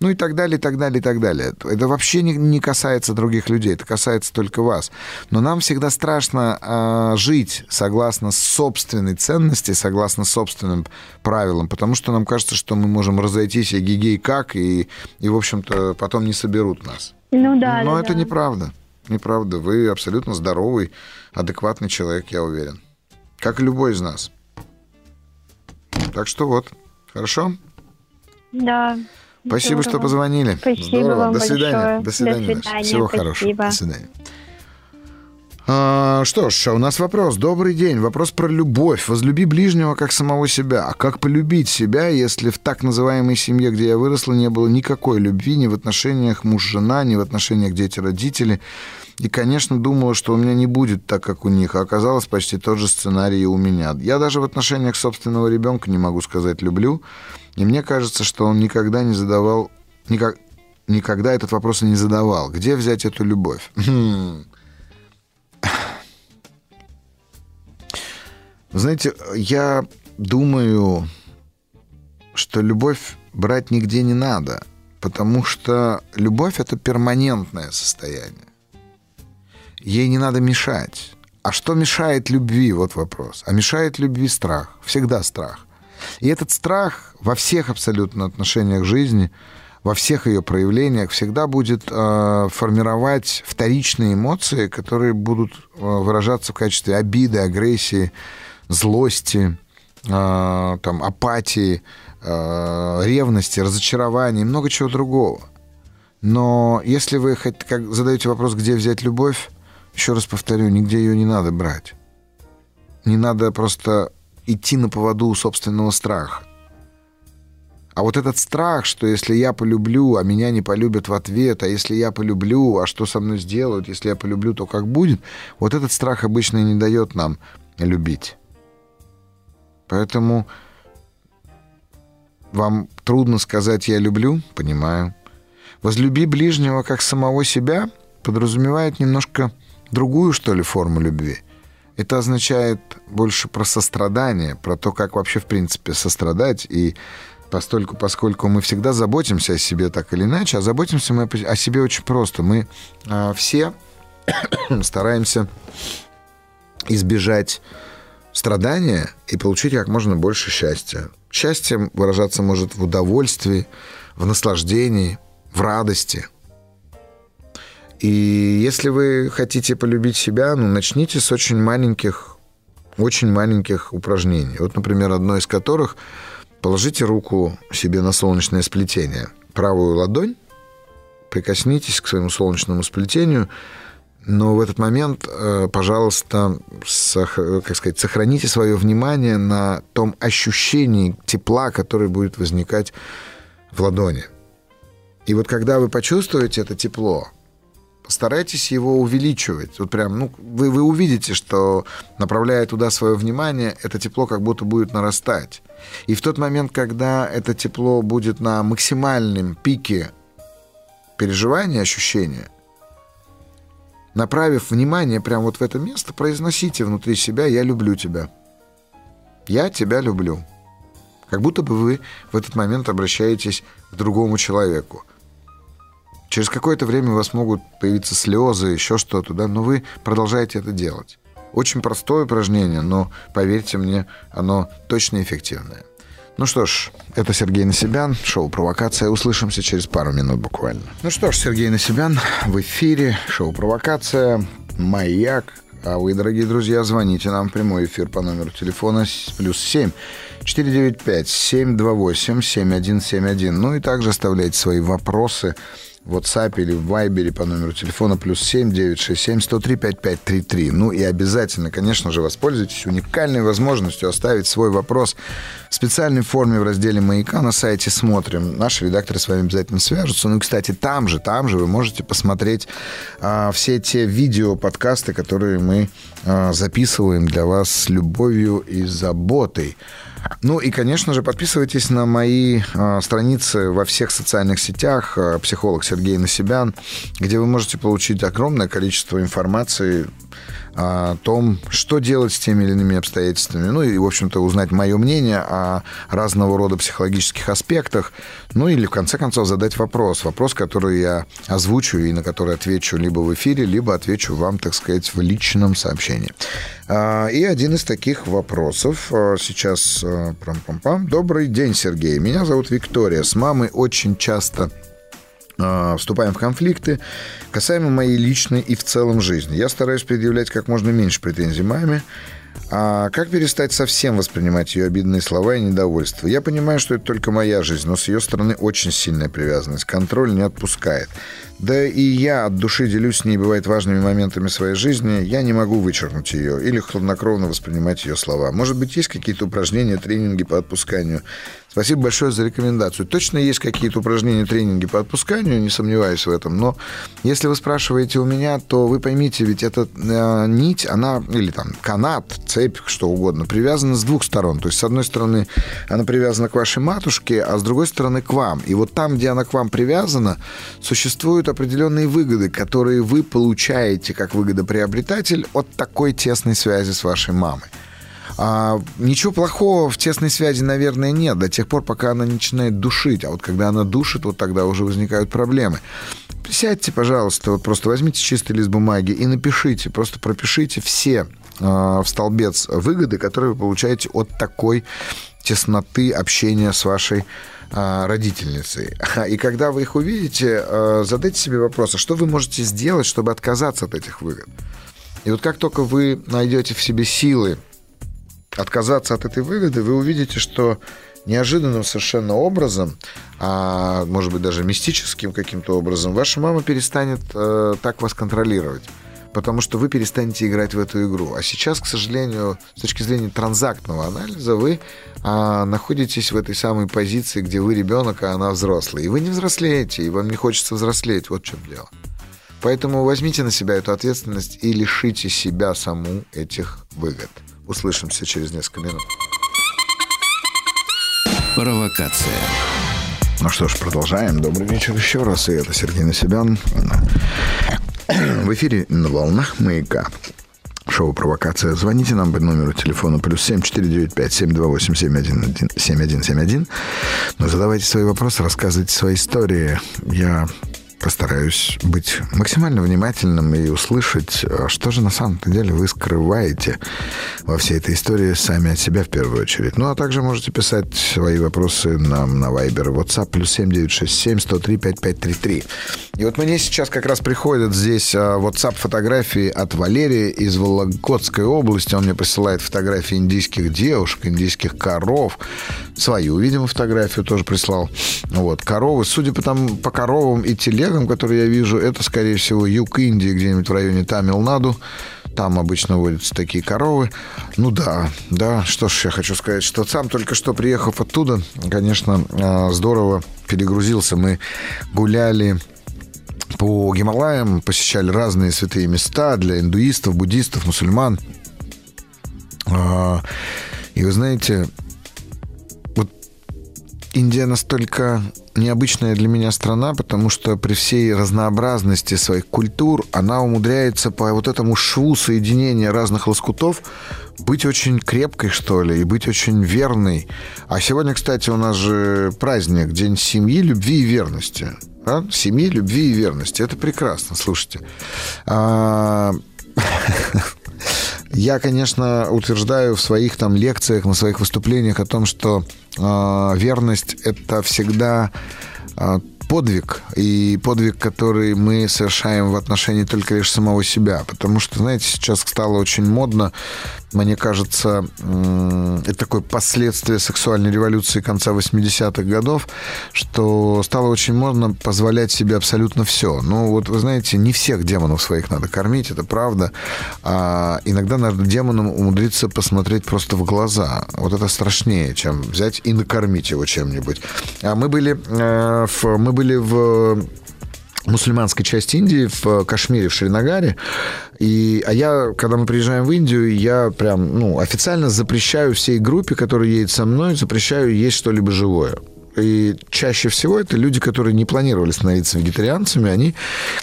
Ну и так далее, и так далее, и так далее. Это- вообще не, не касается других людей, это касается только вас. Но нам всегда страшно а, жить согласно собственной ценности, согласно собственным правилам, потому что нам кажется, что мы можем разойтись и гигей как, и, и в общем-то, потом не соберут нас. Ну да. Но да, это да. неправда. Неправда. Вы абсолютно здоровый, адекватный человек, я уверен. Как и любой из нас. Так что вот. Хорошо? Да. Спасибо, что позвонили. Спасибо Здорово. вам До свидания. большое. До свидания. До свидания. Всего Спасибо. хорошего. До свидания. А, что ж, у нас вопрос. Добрый день. Вопрос про любовь. Возлюби ближнего как самого себя. А как полюбить себя, если в так называемой семье, где я выросла, не было никакой любви ни в отношениях муж-жена, ни в отношениях дети-родители? И, конечно, думала, что у меня не будет так, как у них, а оказалось почти тот же сценарий и у меня. Я даже в отношениях собственного ребенка не могу сказать «люблю», и мне кажется, что он никогда не задавал, никак, никогда этот вопрос не задавал. Где взять эту любовь? Знаете, я думаю, что любовь брать нигде не надо, потому что любовь — это перманентное состояние. Ей не надо мешать. А что мешает любви? Вот вопрос. А мешает любви страх. Всегда страх. И этот страх во всех абсолютно отношениях жизни, во всех ее проявлениях всегда будет э, формировать вторичные эмоции, которые будут э, выражаться в качестве обиды, агрессии, злости, э, там, апатии, э, ревности, разочарования и много чего другого. Но если вы хоть, как, задаете вопрос, где взять любовь, еще раз повторю, нигде ее не надо брать. Не надо просто идти на поводу собственного страха. А вот этот страх, что если я полюблю, а меня не полюбят в ответ, а если я полюблю, а что со мной сделают, если я полюблю, то как будет, вот этот страх обычно не дает нам любить. Поэтому вам трудно сказать «я люблю», понимаю. «Возлюби ближнего как самого себя» подразумевает немножко другую, что ли, форму любви. Это означает больше про сострадание, про то, как вообще, в принципе, сострадать. И постольку, поскольку мы всегда заботимся о себе так или иначе, а заботимся мы о себе очень просто. Мы а, все [COUGHS] стараемся избежать страдания и получить как можно больше счастья. Счастье выражаться может в удовольствии, в наслаждении, в радости. И если вы хотите полюбить себя, ну, начните с очень маленьких, очень маленьких упражнений. Вот, например, одно из которых положите руку себе на солнечное сплетение. Правую ладонь, прикоснитесь к своему солнечному сплетению, но в этот момент, э, пожалуйста, как сказать, сохраните свое внимание на том ощущении тепла, которое будет возникать в ладони. И вот когда вы почувствуете это тепло, постарайтесь его увеличивать. Вот прям, ну, вы, вы увидите, что, направляя туда свое внимание, это тепло как будто будет нарастать. И в тот момент, когда это тепло будет на максимальном пике переживания, ощущения, направив внимание прямо вот в это место, произносите внутри себя «Я люблю тебя». «Я тебя люблю». Как будто бы вы в этот момент обращаетесь к другому человеку. Через какое-то время у вас могут появиться слезы, еще что-то, да, но вы продолжаете это делать. Очень простое упражнение, но, поверьте мне, оно точно эффективное. Ну что ж, это Сергей Насибян, шоу «Провокация». Услышимся через пару минут буквально. Ну что ж, Сергей Насибян в эфире, шоу «Провокация», «Маяк». А вы, дорогие друзья, звоните нам в прямой эфир по номеру телефона плюс 7 495 728 7171. Ну и также оставляйте свои вопросы в WhatsApp или в Viber по номеру телефона плюс 7 967 103 5533. Ну и обязательно, конечно же, воспользуйтесь уникальной возможностью оставить свой вопрос в специальной форме в разделе «Маяка» на сайте «Смотрим». Наши редакторы с вами обязательно свяжутся. Ну и, кстати, там же, там же вы можете посмотреть а, все те видео, подкасты, которые мы а, записываем для вас с любовью и заботой. Ну и, конечно же, подписывайтесь на мои э, страницы во всех социальных сетях э, «Психолог Сергей Насибян», где вы можете получить огромное количество информации о том, что делать с теми или иными обстоятельствами, ну и, в общем-то, узнать мое мнение о разного рода психологических аспектах, ну или, в конце концов, задать вопрос. Вопрос, который я озвучу и на который отвечу либо в эфире, либо отвечу вам, так сказать, в личном сообщении. А, и один из таких вопросов а, сейчас... Прам-пам-пам. Добрый день, Сергей. Меня зовут Виктория. С мамой очень часто вступаем в конфликты касаемо моей личной и в целом жизни. Я стараюсь предъявлять как можно меньше претензий маме, А как перестать совсем воспринимать ее обидные слова и недовольство? Я понимаю, что это только моя жизнь, но с ее стороны очень сильная привязанность. Контроль не отпускает. Да и я от души делюсь с ней, бывает, важными моментами своей жизни. Я не могу вычеркнуть ее или хладнокровно воспринимать ее слова. Может быть, есть какие-то упражнения, тренинги по отпусканию? Спасибо большое за рекомендацию. Точно есть какие-то упражнения, тренинги по отпусканию, не сомневаюсь в этом. Но если вы спрашиваете у меня, то вы поймите, ведь эта э, нить, она, или там канат, цепь, что угодно, привязана с двух сторон. То есть, с одной стороны, она привязана к вашей матушке, а с другой стороны, к вам. И вот там, где она к вам привязана, существуют определенные выгоды, которые вы получаете как выгодоприобретатель от такой тесной связи с вашей мамой. А, ничего плохого в тесной связи, наверное, нет, до тех пор, пока она начинает душить. А вот когда она душит, вот тогда уже возникают проблемы. Сядьте, пожалуйста, вот просто возьмите чистый лист бумаги и напишите, просто пропишите все э, в столбец выгоды, которые вы получаете от такой тесноты общения с вашей родительницей. [LAUGHS] И когда вы их увидите, э, задайте себе вопрос, а что вы можете сделать, чтобы отказаться от этих выгод? И вот как только вы найдете в себе силы отказаться от этой выгоды, вы увидите, что неожиданным совершенно образом, а может быть даже мистическим каким-то образом, ваша мама перестанет э, так вас контролировать. Потому что вы перестанете играть в эту игру. А сейчас, к сожалению, с точки зрения транзактного анализа, вы а, находитесь в этой самой позиции, где вы ребенок, а она взрослый. И вы не взрослеете, и вам не хочется взрослеть. Вот в чем дело. Поэтому возьмите на себя эту ответственность и лишите себя саму этих выгод. Услышимся через несколько минут. Провокация. Ну что ж, продолжаем. Добрый вечер еще раз. И это Сергей Насибян. В эфире на волнах маяка. Шоу «Провокация». Звоните нам по номеру телефона плюс семь четыре девять пять семь два восемь семь один семь один семь один. Но задавайте свои вопросы, рассказывайте свои истории. Я постараюсь быть максимально внимательным и услышать, а что же на самом-то деле вы скрываете во всей этой истории сами от себя в первую очередь. Ну, а также можете писать свои вопросы нам на Viber WhatsApp плюс 7967 103 5533. И вот мне сейчас как раз приходят здесь а, WhatsApp фотографии от Валерия из Вологодской области. Он мне присылает фотографии индийских девушек, индийских коров. Свою, видимо, фотографию тоже прислал. Вот, коровы. Судя по, там, по коровам и телегам, шагом, который я вижу, это, скорее всего, юг Индии, где-нибудь в районе Тамилнаду. Там обычно водятся такие коровы. Ну да, да, что ж я хочу сказать, что сам только что приехав оттуда, конечно, а, здорово перегрузился. Мы гуляли по Гималаям, посещали разные святые места для индуистов, буддистов, мусульман. А, и вы знаете, Индия настолько необычная для меня страна, потому что при всей разнообразности своих культур она умудряется по вот этому шву соединения разных лоскутов быть очень крепкой, что ли, и быть очень верной. А сегодня, кстати, у нас же праздник, День семьи, любви и верности. А? Семьи, любви и верности. Это прекрасно, слушайте. А... [LAUGHS] Я, конечно, утверждаю в своих там лекциях, на своих выступлениях о том, что верность это всегда э, подвиг, и подвиг, который мы совершаем в отношении только лишь самого себя. Потому что, знаете, сейчас стало очень модно мне кажется, это такое последствие сексуальной революции конца 80-х годов, что стало очень модно позволять себе абсолютно все. Ну, вот вы знаете, не всех демонов своих надо кормить, это правда. А иногда надо демонам умудриться посмотреть просто в глаза. Вот это страшнее, чем взять и накормить его чем-нибудь. А мы были, э, в, мы были в мусульманской части Индии, в Кашмире, в Шринагаре. И, а я, когда мы приезжаем в Индию, я прям, ну, официально запрещаю всей группе, которая едет со мной, запрещаю есть что-либо живое. И чаще всего это люди, которые не планировали становиться вегетарианцами, они,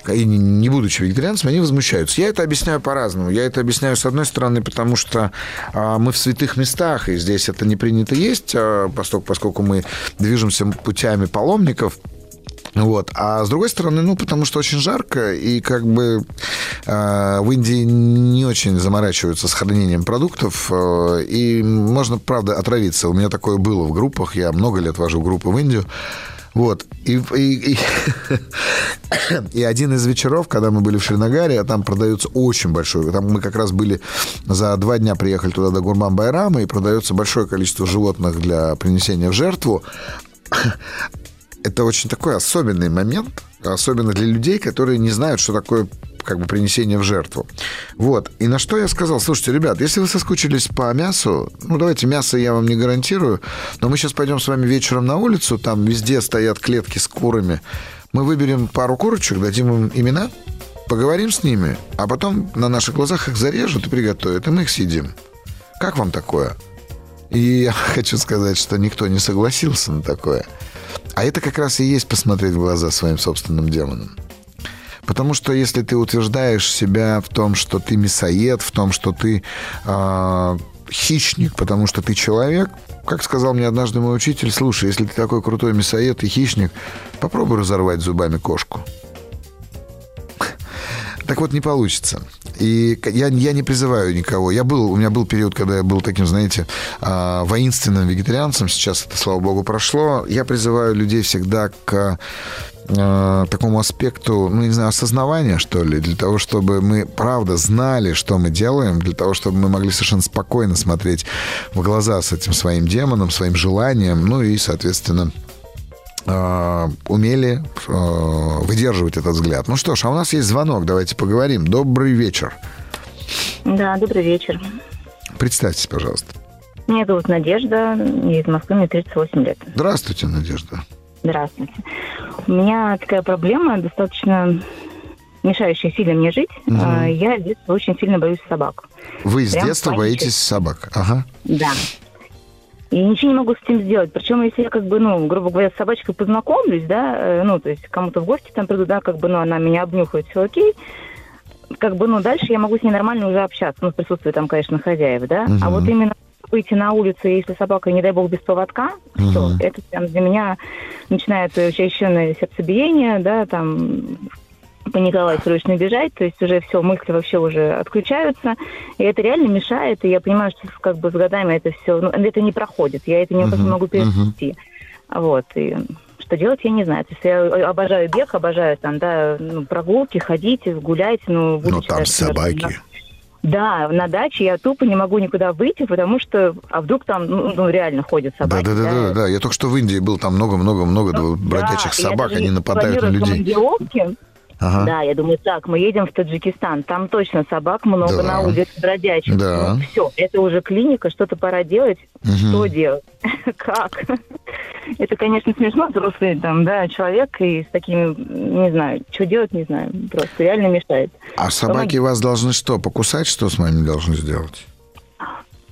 и не будучи вегетарианцами, они возмущаются. Я это объясняю по-разному. Я это объясняю, с одной стороны, потому что а, мы в святых местах, и здесь это не принято есть, а, поскольку мы движемся путями паломников – вот. А с другой стороны, ну, потому что очень жарко, и как бы э, в Индии не очень заморачиваются с хранением продуктов, э, и можно, правда, отравиться. У меня такое было в группах, я много лет вожу группы в Индию. Вот. И, и, и, [COUGHS] и один из вечеров, когда мы были в Шринагаре, там продается очень большой. Там мы как раз были за два дня приехали туда до Гурман Байрама, и продается большое количество животных для принесения в жертву. Это очень такой особенный момент, особенно для людей, которые не знают, что такое как бы принесение в жертву. Вот. И на что я сказал, слушайте, ребят, если вы соскучились по мясу, ну, давайте мясо я вам не гарантирую, но мы сейчас пойдем с вами вечером на улицу, там везде стоят клетки с курами, мы выберем пару курочек, дадим им имена, поговорим с ними, а потом на наших глазах их зарежут и приготовят, и мы их съедим. Как вам такое? И я [LAUGHS] хочу сказать, что никто не согласился на такое. А это как раз и есть посмотреть в глаза своим собственным демонам. Потому что если ты утверждаешь себя в том, что ты мясоед, в том, что ты э, хищник, потому что ты человек, как сказал мне однажды мой учитель, слушай, если ты такой крутой мясоед и хищник, попробуй разорвать зубами кошку. Так вот, не получится. И я, я не призываю никого. Я был, у меня был период, когда я был таким, знаете, а, воинственным вегетарианцем. Сейчас это, слава богу, прошло. Я призываю людей всегда к а, такому аспекту, ну, не знаю, осознавания, что ли, для того, чтобы мы, правда, знали, что мы делаем, для того, чтобы мы могли совершенно спокойно смотреть в глаза с этим своим демоном, своим желанием, ну и, соответственно, умели а, выдерживать этот взгляд. Ну что ж, а у нас есть звонок, давайте поговорим. Добрый вечер. Да, добрый вечер. Представьтесь, пожалуйста. Меня зовут Надежда, из Москвы, мне 38 лет. Здравствуйте, Надежда. Здравствуйте. У меня такая проблема, достаточно мешающая сильно мне жить. Угу. Я с детства очень сильно боюсь собак. Вы с Прям детства боитесь собак? Ага. Да. И ничего не могу с этим сделать. Причем, если я, как бы, ну, грубо говоря, с собачкой познакомлюсь, да, э, ну, то есть кому-то в гости там приду, да, как бы, ну, она меня обнюхает, все окей, как бы, ну, дальше я могу с ней нормально уже общаться, ну, в присутствии там, конечно, хозяев, да, угу. а вот именно выйти на улицу, если собака, не дай бог, без поводка, угу. все, это прям для меня начинает учащенное сердцебиение, да, там, паниковать, срочно бежать, то есть уже все, мысли вообще уже отключаются, и это реально мешает, и я понимаю, что как бы с годами это все, ну, это не проходит, я это никак uh-huh, не могу перенести. Uh-huh. Вот, и что делать, я не знаю. То есть я обожаю бег, обожаю там, да, ну, прогулки, ходить, гулять, ну... Но там собаки. Да, на даче я тупо не могу никуда выйти, потому что, а вдруг там, ну, ну реально ходят собаки. Да, да, да, да, да. Я только что в Индии был, там много-много-много ну, бродячих да, собак, они нападают на людей. Ага. Да, я думаю, так, мы едем в Таджикистан, там точно собак много да. на улице бродячих. Да. Ну, все, это уже клиника, что-то пора делать. Угу. Что делать? [LAUGHS] как? это, конечно, смешно, взрослый там, да, человек, и с такими, не знаю, что делать, не знаю, просто реально мешает. А собаки Помоги. вас должны что, покусать, что с вами должны сделать?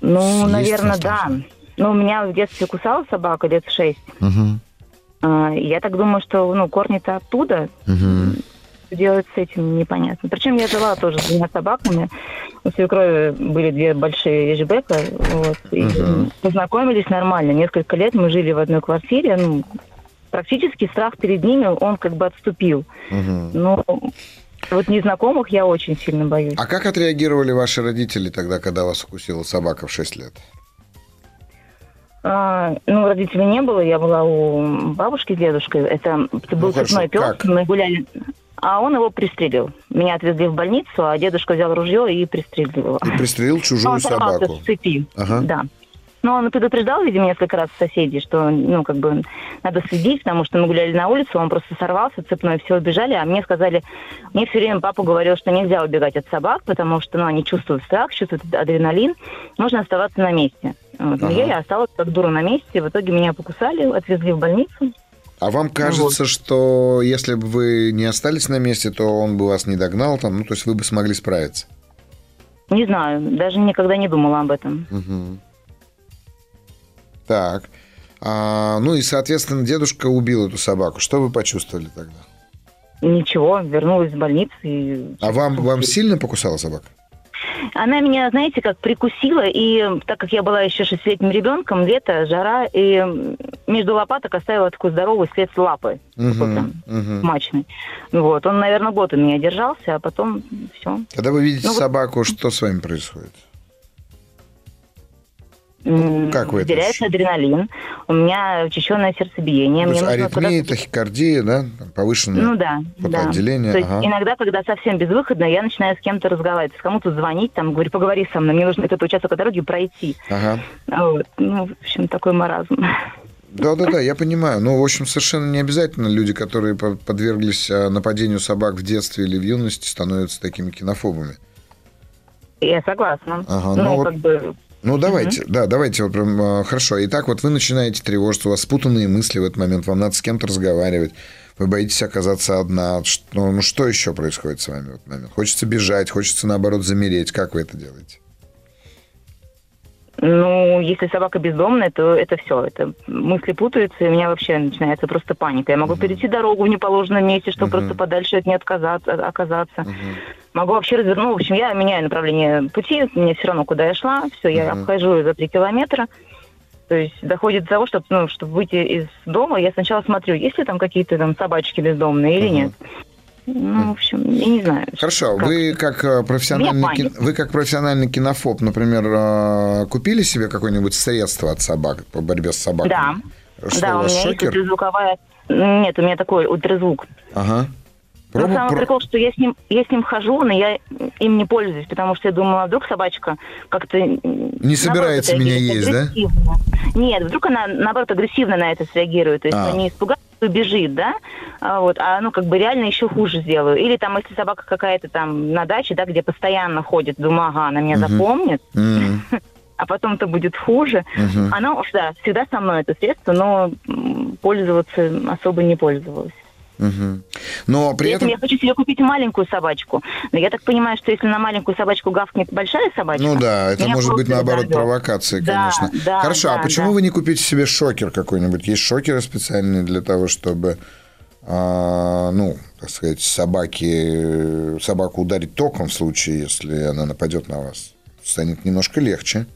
Ну, Съесть наверное, да. Ну, у меня в детстве кусала собака лет в шесть. Угу. Я так думаю, что ну, корни-то оттуда. Угу что делать с этим, непонятно. Причем я жила тоже с двумя собаками. У свекрови были две большие ежебека. Вот, и угу. познакомились нормально. Несколько лет мы жили в одной квартире. Ну, практически страх перед ними, он как бы отступил. Угу. Но вот незнакомых я очень сильно боюсь. А как отреагировали ваши родители тогда, когда вас укусила собака в 6 лет? А, ну, родителей не было, я была у бабушки с дедушкой. Это, это был ну, цепной пес. Как? Мы гуляли а он его пристрелил. Меня отвезли в больницу, а дедушка взял ружье и пристрелил его. И пристрелил чужую он собаку. с цепи, ага. да. Но он предупреждал, видимо, несколько раз соседей, что, ну, как бы, надо следить, потому что мы гуляли на улицу, он просто сорвался, цепной, все убежали, а мне сказали, мне все время папа говорил, что нельзя убегать от собак, потому что, ну, они чувствуют страх, чувствуют адреналин, нужно оставаться на месте. Вот. Ага. Я осталась как дура на месте, в итоге меня покусали, отвезли в больницу. А вам кажется, вот. что если бы вы не остались на месте, то он бы вас не догнал, там, ну, то есть вы бы смогли справиться? Не знаю, даже никогда не думала об этом. Угу. Так. А, ну и, соответственно, дедушка убил эту собаку. Что вы почувствовали тогда? Ничего, вернулась в больницу. И... А вам, вам сильно покусала собака? Она меня, знаете, как прикусила, и так как я была еще шестилетним ребенком, лето, жара, и между лопаток оставила такой здоровый след с лапы, угу, прям угу. мачный. Вот, он, наверное, год у меня держался, а потом все. Когда вы видите ну, собаку, вот... что с вами происходит? Как вы это выделяется адреналин, у меня учащенное сердцебиение. То есть аритмия, тахикардия, да, повышенное Ну да, да. потоотделение. То есть ага. иногда, когда совсем безвыходно, я начинаю с кем-то разговаривать, с кому-то звонить, там, говорю, поговори со мной, мне нужно этот участок дороги пройти. Ага. Вот. Ну, в общем, такой маразм. Да-да-да, [LAUGHS] я понимаю. Ну, в общем, совершенно не обязательно люди, которые по- подверглись а, нападению собак в детстве или в юности, становятся такими кинофобами. Я согласна. Ага, ну, ну вот- как бы, Ну, давайте, да, давайте вот прям, а, хорошо. Итак, вот вы начинаете тревожиться, у вас спутанные мысли в этот момент, вам надо с кем-то разговаривать, вы боитесь оказаться одна. Ну, ну, что еще происходит с вами в этот момент? Хочется бежать, хочется, наоборот, замереть. Как вы это делаете? Ну, если собака бездомная, то это все. Это мысли путаются, и у меня вообще начинается просто паника. Я могу перейти дорогу в неположенном месте, чтобы Мгм. просто подальше от нее отказаться, оказаться. Могу вообще развернуть. Ну, в общем, я меняю направление пути, мне все равно, куда я шла. Все, я Мгм. обхожу за три километра. То есть доходит до того, чтобы, ну, чтобы выйти из дома, я сначала смотрю, есть ли там какие-то там собачки бездомные или Мгм. нет. Ну, в общем, я не знаю. Хорошо, Как? вы как э, профессиональный кин- вы как профессиональный кинофоб, например, э, купили себе какое-нибудь средство от собак по борьбе с собаками? Да. Что да, у у меня есть шокер? ультразвуковая... Нет, у меня такой ультразвук. Ага. Но Пробу- самый про- прикол, что я с ним, я с ним хожу, но я им не пользуюсь, потому что я думала, вдруг собачка как-то... Не собирается меня есть, да? да? Нет, вдруг она, наоборот, агрессивно на это среагирует. То есть А. она не испугается, убежит, да? А, вот, а ну, как бы реально еще хуже сделаю. Или там, если собака какая-то там на даче, да, где постоянно ходит, думаю, ага, она меня Мгм. запомнит, [LAUGHS] а потом-то будет хуже. Она уж, да, всегда со мной это средство, но пользоваться особо не пользовалась. Мгм. Но при При этом этом... я хочу себе купить маленькую собачку. Но я так понимаю, что если на маленькую собачку гавкнет большая собачка... Ну да, это может быть наоборот разорвет. провокация, Да, конечно. да, Хорошо, а да, почему да. вы не купите себе шокер какой-нибудь? Есть шокеры специальные для того, чтобы, а, ну, так сказать, собаки, собаку ударить током в случае, если она нападет на вас. Станет немножко легче.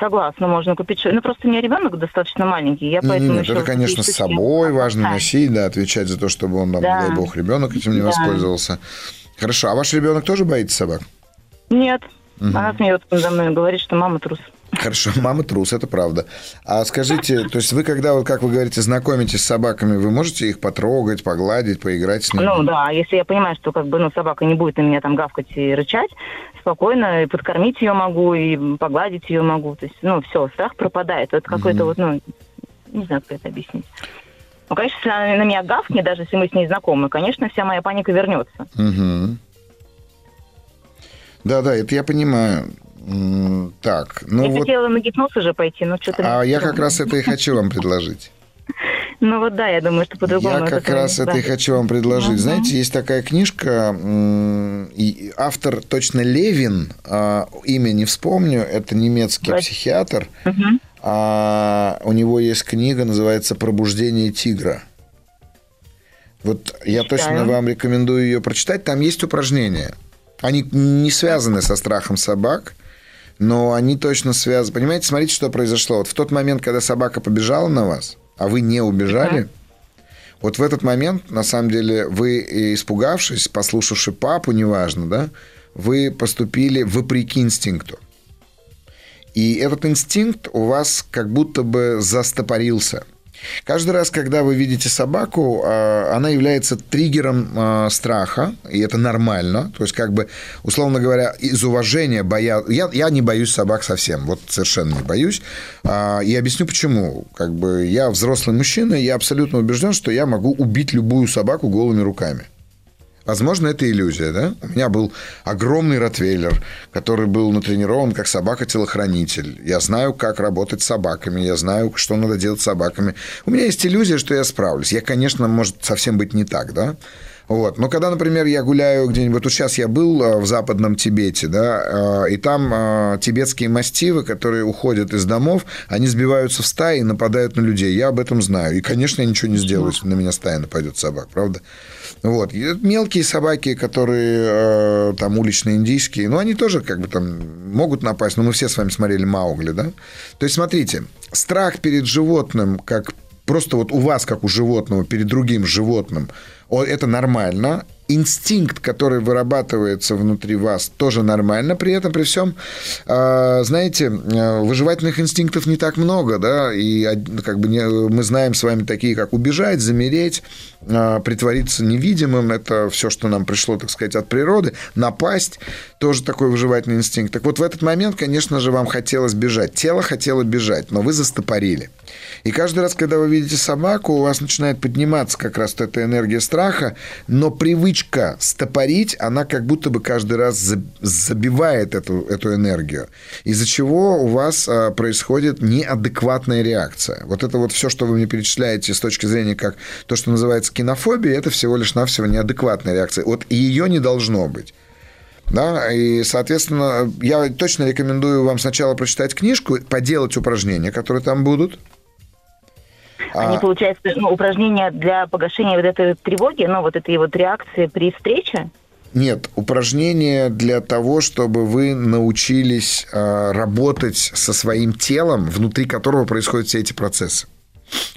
Согласна, можно купить. Ну, просто у меня ребенок достаточно маленький, я поэтому Нет, это, конечно, с собой важно носить, да, отвечать за то, чтобы он, там, Да. дай бог, ребенок этим не Да. воспользовался. Хорошо, а ваш ребенок тоже боится собак? Нет, она смеется надо мной, говорит, что мама трус. Хорошо, [LAUGHS] мама трус, это правда. А скажите, то есть вы, когда, вот, как вы говорите, знакомитесь с собаками, вы можете их потрогать, погладить, поиграть с ними? Ну да, если я понимаю, что как бы ну собака не будет на меня там гавкать и рычать, спокойно и подкормить ее могу, и погладить ее могу. То есть, ну, все, страх пропадает. Это какой-то вот, ну, не знаю, как это объяснить. Ну, конечно, если она на меня гавкнет, даже если мы с ней знакомы, конечно, вся моя паника вернется. Да, да, это я понимаю. Так, ну я вот, хотела на гипноз уже пойти, но что-то... а я как раз это и хочу вам предложить. [LAUGHS] Ну вот да, я думаю, что по-другому... Я как раз это и хочу вам предложить. Знаете, есть такая книжка, автор точно Левин, а, имя не вспомню, это немецкий психиатр. А у него есть книга, называется «Пробуждение тигра». Вот я точно вам рекомендую ее прочитать. Там есть упражнения. Они не связаны со страхом собак, но они точно связаны. Понимаете, смотрите, что произошло. Вот в тот момент, когда собака побежала на вас, а вы не убежали, вот в этот момент, на самом деле, вы, э, испугавшись, послушавши папу, неважно, да, вы поступили вопреки инстинкту. И этот инстинкт у вас как будто бы застопорился. Каждый раз, когда вы видите собаку, а, она является триггером а, страха, и это нормально. То есть, как бы, условно говоря, из уважения боя... Я, я не боюсь собак совсем, вот совершенно не боюсь. А, И объясню почему. Как бы я взрослый мужчина, и я абсолютно убежден, что я могу убить любую собаку голыми руками. Возможно, это иллюзия, да? У меня был огромный ротвейлер, который был натренирован как собака-телохранитель. Я знаю, как работать с собаками, я знаю, что надо делать с собаками. У меня есть иллюзия, что я справлюсь. Я, конечно, может совсем быть не так, да? Вот. Но когда, например, я гуляю где-нибудь, вот сейчас я был э, в западном Тибете, да, э, и там э, тибетские мастивы, которые уходят из домов, они сбиваются в стаи и нападают на людей. Я об этом знаю. И, конечно, я ничего не сделаю, если на меня стая нападет собак, правда? Вот. И мелкие собаки, которые там уличные индийские, ну, они тоже как бы там могут напасть. Но мы все с вами смотрели Маугли, да? То есть, смотрите, страх перед животным, как просто вот у вас, как у животного, перед другим животным, это нормально. инстинкт, который вырабатывается внутри вас, тоже нормально. При этом, при всем, а, знаете, э, выживательных инстинктов не так много, да, и как бы мы знаем с вами такие, как убежать, замереть, а, притвориться невидимым, это все, что нам пришло, так сказать, от природы, напасть, тоже такой выживательный инстинкт. Так вот, в этот момент, конечно же, вам хотелось бежать. Тело хотело бежать, но вы застопорили. И каждый раз, когда вы видите собаку, у вас начинает подниматься как раз эта энергия страха, но привычка стопорить, она как будто бы каждый раз забивает эту, эту энергию, из-за чего у вас а, происходит неадекватная реакция. Вот это вот все, что вы мне перечисляете с точки зрения как то, что называется кинофобией, это всего лишь навсего неадекватная реакция. Вот ее не должно быть. Да, и, соответственно, я точно рекомендую вам сначала прочитать книжку, поделать упражнения, которые там будут. Они, а... получается, ну, упражнения для погашения вот этой тревоги, ну, вот этой вот реакции при встрече? Нет, упражнения для того, чтобы вы научились э, работать со своим телом, внутри которого происходят все эти процессы.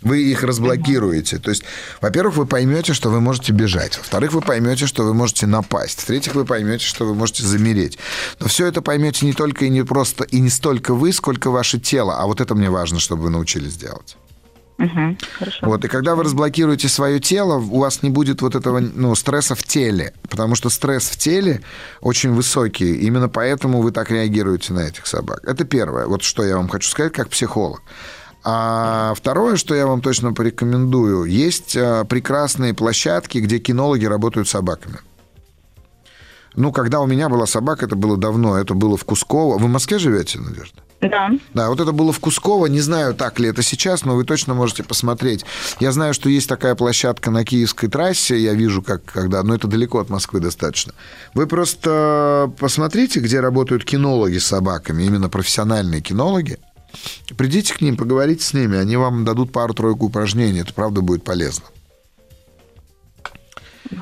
Вы их разблокируете. То есть, во-первых, вы поймете, что вы можете бежать. Во-вторых, вы поймете, что вы можете напасть. В-третьих, вы поймете, что вы можете замереть. Но все это поймете не только и не просто и не столько вы, сколько ваше тело. А вот это мне важно, чтобы вы научились делать. Угу. Вот, и когда вы разблокируете свое тело, у вас не будет вот этого ну, стресса в теле, потому что стресс в теле очень высокий, именно поэтому вы так реагируете на этих собак. Это первое, вот что я вам хочу сказать как психолог. А второе, что я вам точно порекомендую, есть а, прекрасные площадки, где кинологи работают с собаками. Ну, когда у меня была собака, это было давно, это было в Кусково. Вы в Москве живете, Надежда? Да. Да, вот это было в Кусково. Не знаю, так ли это сейчас, но вы точно можете посмотреть. Я знаю, что есть такая площадка на Киевской трассе. Я вижу, как когда, но это далеко от Москвы достаточно. Вы просто посмотрите, где работают кинологи с собаками, именно профессиональные кинологи. Придите к ним, поговорите с ними, они вам дадут пару-тройку упражнений, это правда будет полезно.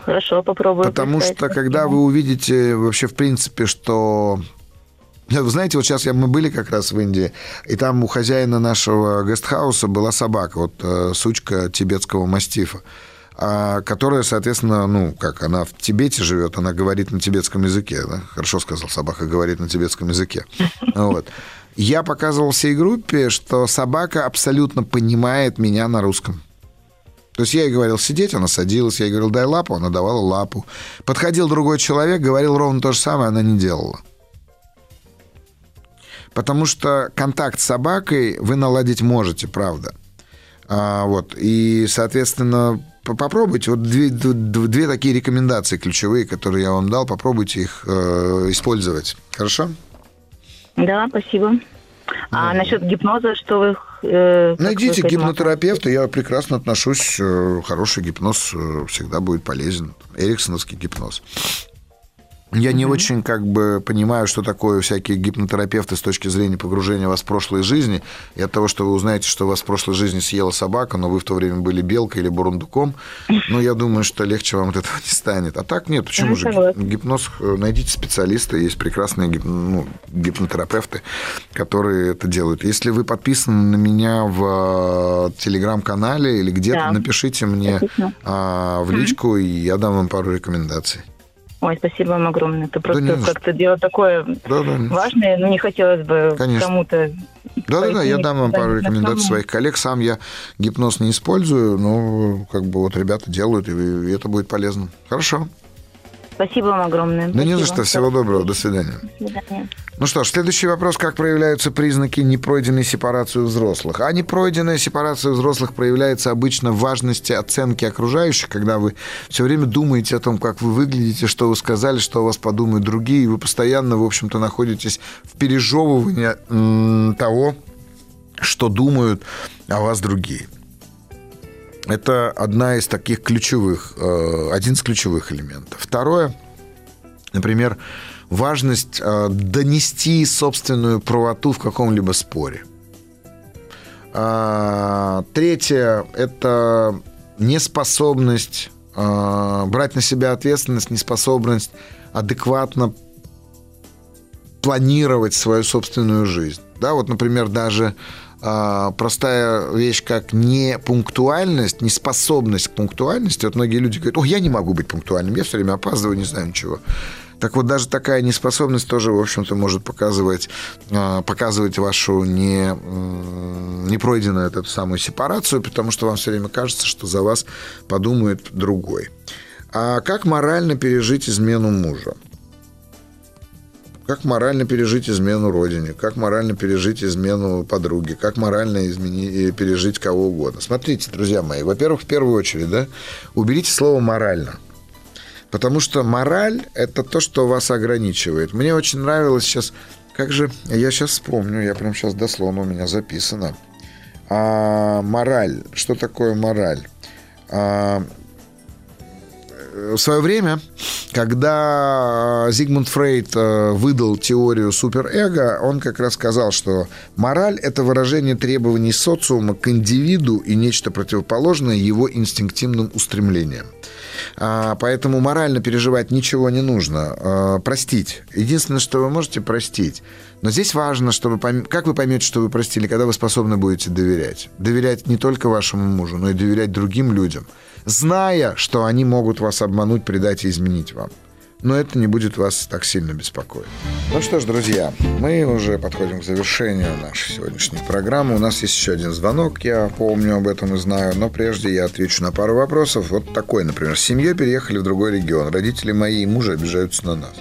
Хорошо, попробую. Потому что когда вы увидите вообще в принципе, что вы знаете, вот сейчас я, мы были как раз в Индии, и там у хозяина нашего гестхауса была собака, вот э, сучка тибетского мастифа, а, которая, соответственно, ну, как, она в Тибете живет, она говорит на тибетском языке, да? хорошо сказал, собака говорит на тибетском языке. [LAUGHS] Вот. Я показывал всей группе, что собака абсолютно понимает меня на русском. То есть я ей говорил сидеть, она садилась, я ей говорил дай лапу, она давала лапу. Подходил другой человек, говорил ровно то же самое, она не делала. Потому что контакт с собакой вы наладить можете, правда. А, вот. И, соответственно, попробуйте. Вот две, две такие рекомендации ключевые, которые я вам дал, попробуйте их э, использовать. Хорошо? Да, спасибо. А ну, насчет гипноза, что вы... Э, Найдите вы гипнотерапевта, я прекрасно отношусь. Э, хороший гипноз э, всегда будет полезен. Эриксоновский гипноз. Я не очень как бы понимаю, что такое всякие гипнотерапевты с точки зрения погружения вас в прошлые жизни. И от того, что вы узнаете, что вас в прошлой жизни съела собака, но вы в то время были белкой или бурундуком, ну, я думаю, что легче вам от этого не станет. А так нет, почему же гипноз? Э, найдите специалиста, есть прекрасные гип... ну, гипнотерапевты, которые это делают. Если вы подписаны на меня в э, телеграм-канале или где-то, да. напишите мне а, в личку, и я дам вам пару рекомендаций. Ой, спасибо вам огромное. Это просто да как-то дело такое да, да, важное, но не хотелось бы Конечно. кому-то... Да-да-да, я дам вам пару рекомендаций своих коллег. Сам я гипноз не использую, но как бы вот ребята делают, и это будет полезно. Хорошо. Спасибо вам огромное. Да Спасибо. не за что. Всего доброго. До свидания. До свидания. Ну что ж, следующий вопрос. Как проявляются признаки непройденной сепарации взрослых? А непройденная сепарация взрослых проявляется обычно в важности оценки окружающих, когда вы все время думаете о том, как вы выглядите, что вы сказали, что о вас подумают другие, и вы постоянно, в общем-то, находитесь в пережевывании того, что думают о вас другие. Это одна из таких ключевых, э, один из ключевых элементов. Второе, например, важность э, донести собственную правоту в каком-либо споре. А, третье – это неспособность э, брать на себя ответственность, неспособность адекватно планировать свою собственную жизнь. Да, вот, например, даже простая вещь, как непунктуальность, неспособность к пунктуальности. Вот многие люди говорят, о, я не могу быть пунктуальным, я все время опаздываю, не знаю ничего. Так вот, даже такая неспособность тоже, в общем-то, может показывать, а, показывать вашу не, не пройденную эту самую сепарацию, потому что вам все время кажется, что за вас подумает другой. А как морально пережить измену мужа? Как морально пережить измену родине, как морально пережить измену подруги, как морально измени... пережить кого угодно. Смотрите, друзья мои, во-первых, в первую очередь, да, уберите слово «морально». Потому что мораль – это то, что вас ограничивает. Мне очень нравилось сейчас, как же, я сейчас вспомню, я прям сейчас дословно у меня записано. А, мораль, что такое мораль? А, в свое время, когда Зигмунд Фрейд э, выдал теорию суперэго, он как раз сказал, что мораль – это выражение требований социума к индивиду и нечто противоположное его инстинктивным устремлениям. А, поэтому морально переживать ничего не нужно. А, простить. Единственное, что вы можете простить. Но здесь важно, чтобы пойм... как вы поймете, что вы простили, когда вы способны будете доверять. Доверять не только вашему мужу, но и доверять другим людям – зная, что они могут вас обмануть, предать и изменить вам. Но это не будет вас так сильно беспокоить. Ну что ж, друзья, мы уже подходим к завершению нашей сегодняшней программы. У нас есть еще один звонок, я помню об этом и знаю, но прежде я отвечу на пару вопросов. Вот такой, например. С семьей переехали в другой регион. Родители мои и мужа обижаются на нас.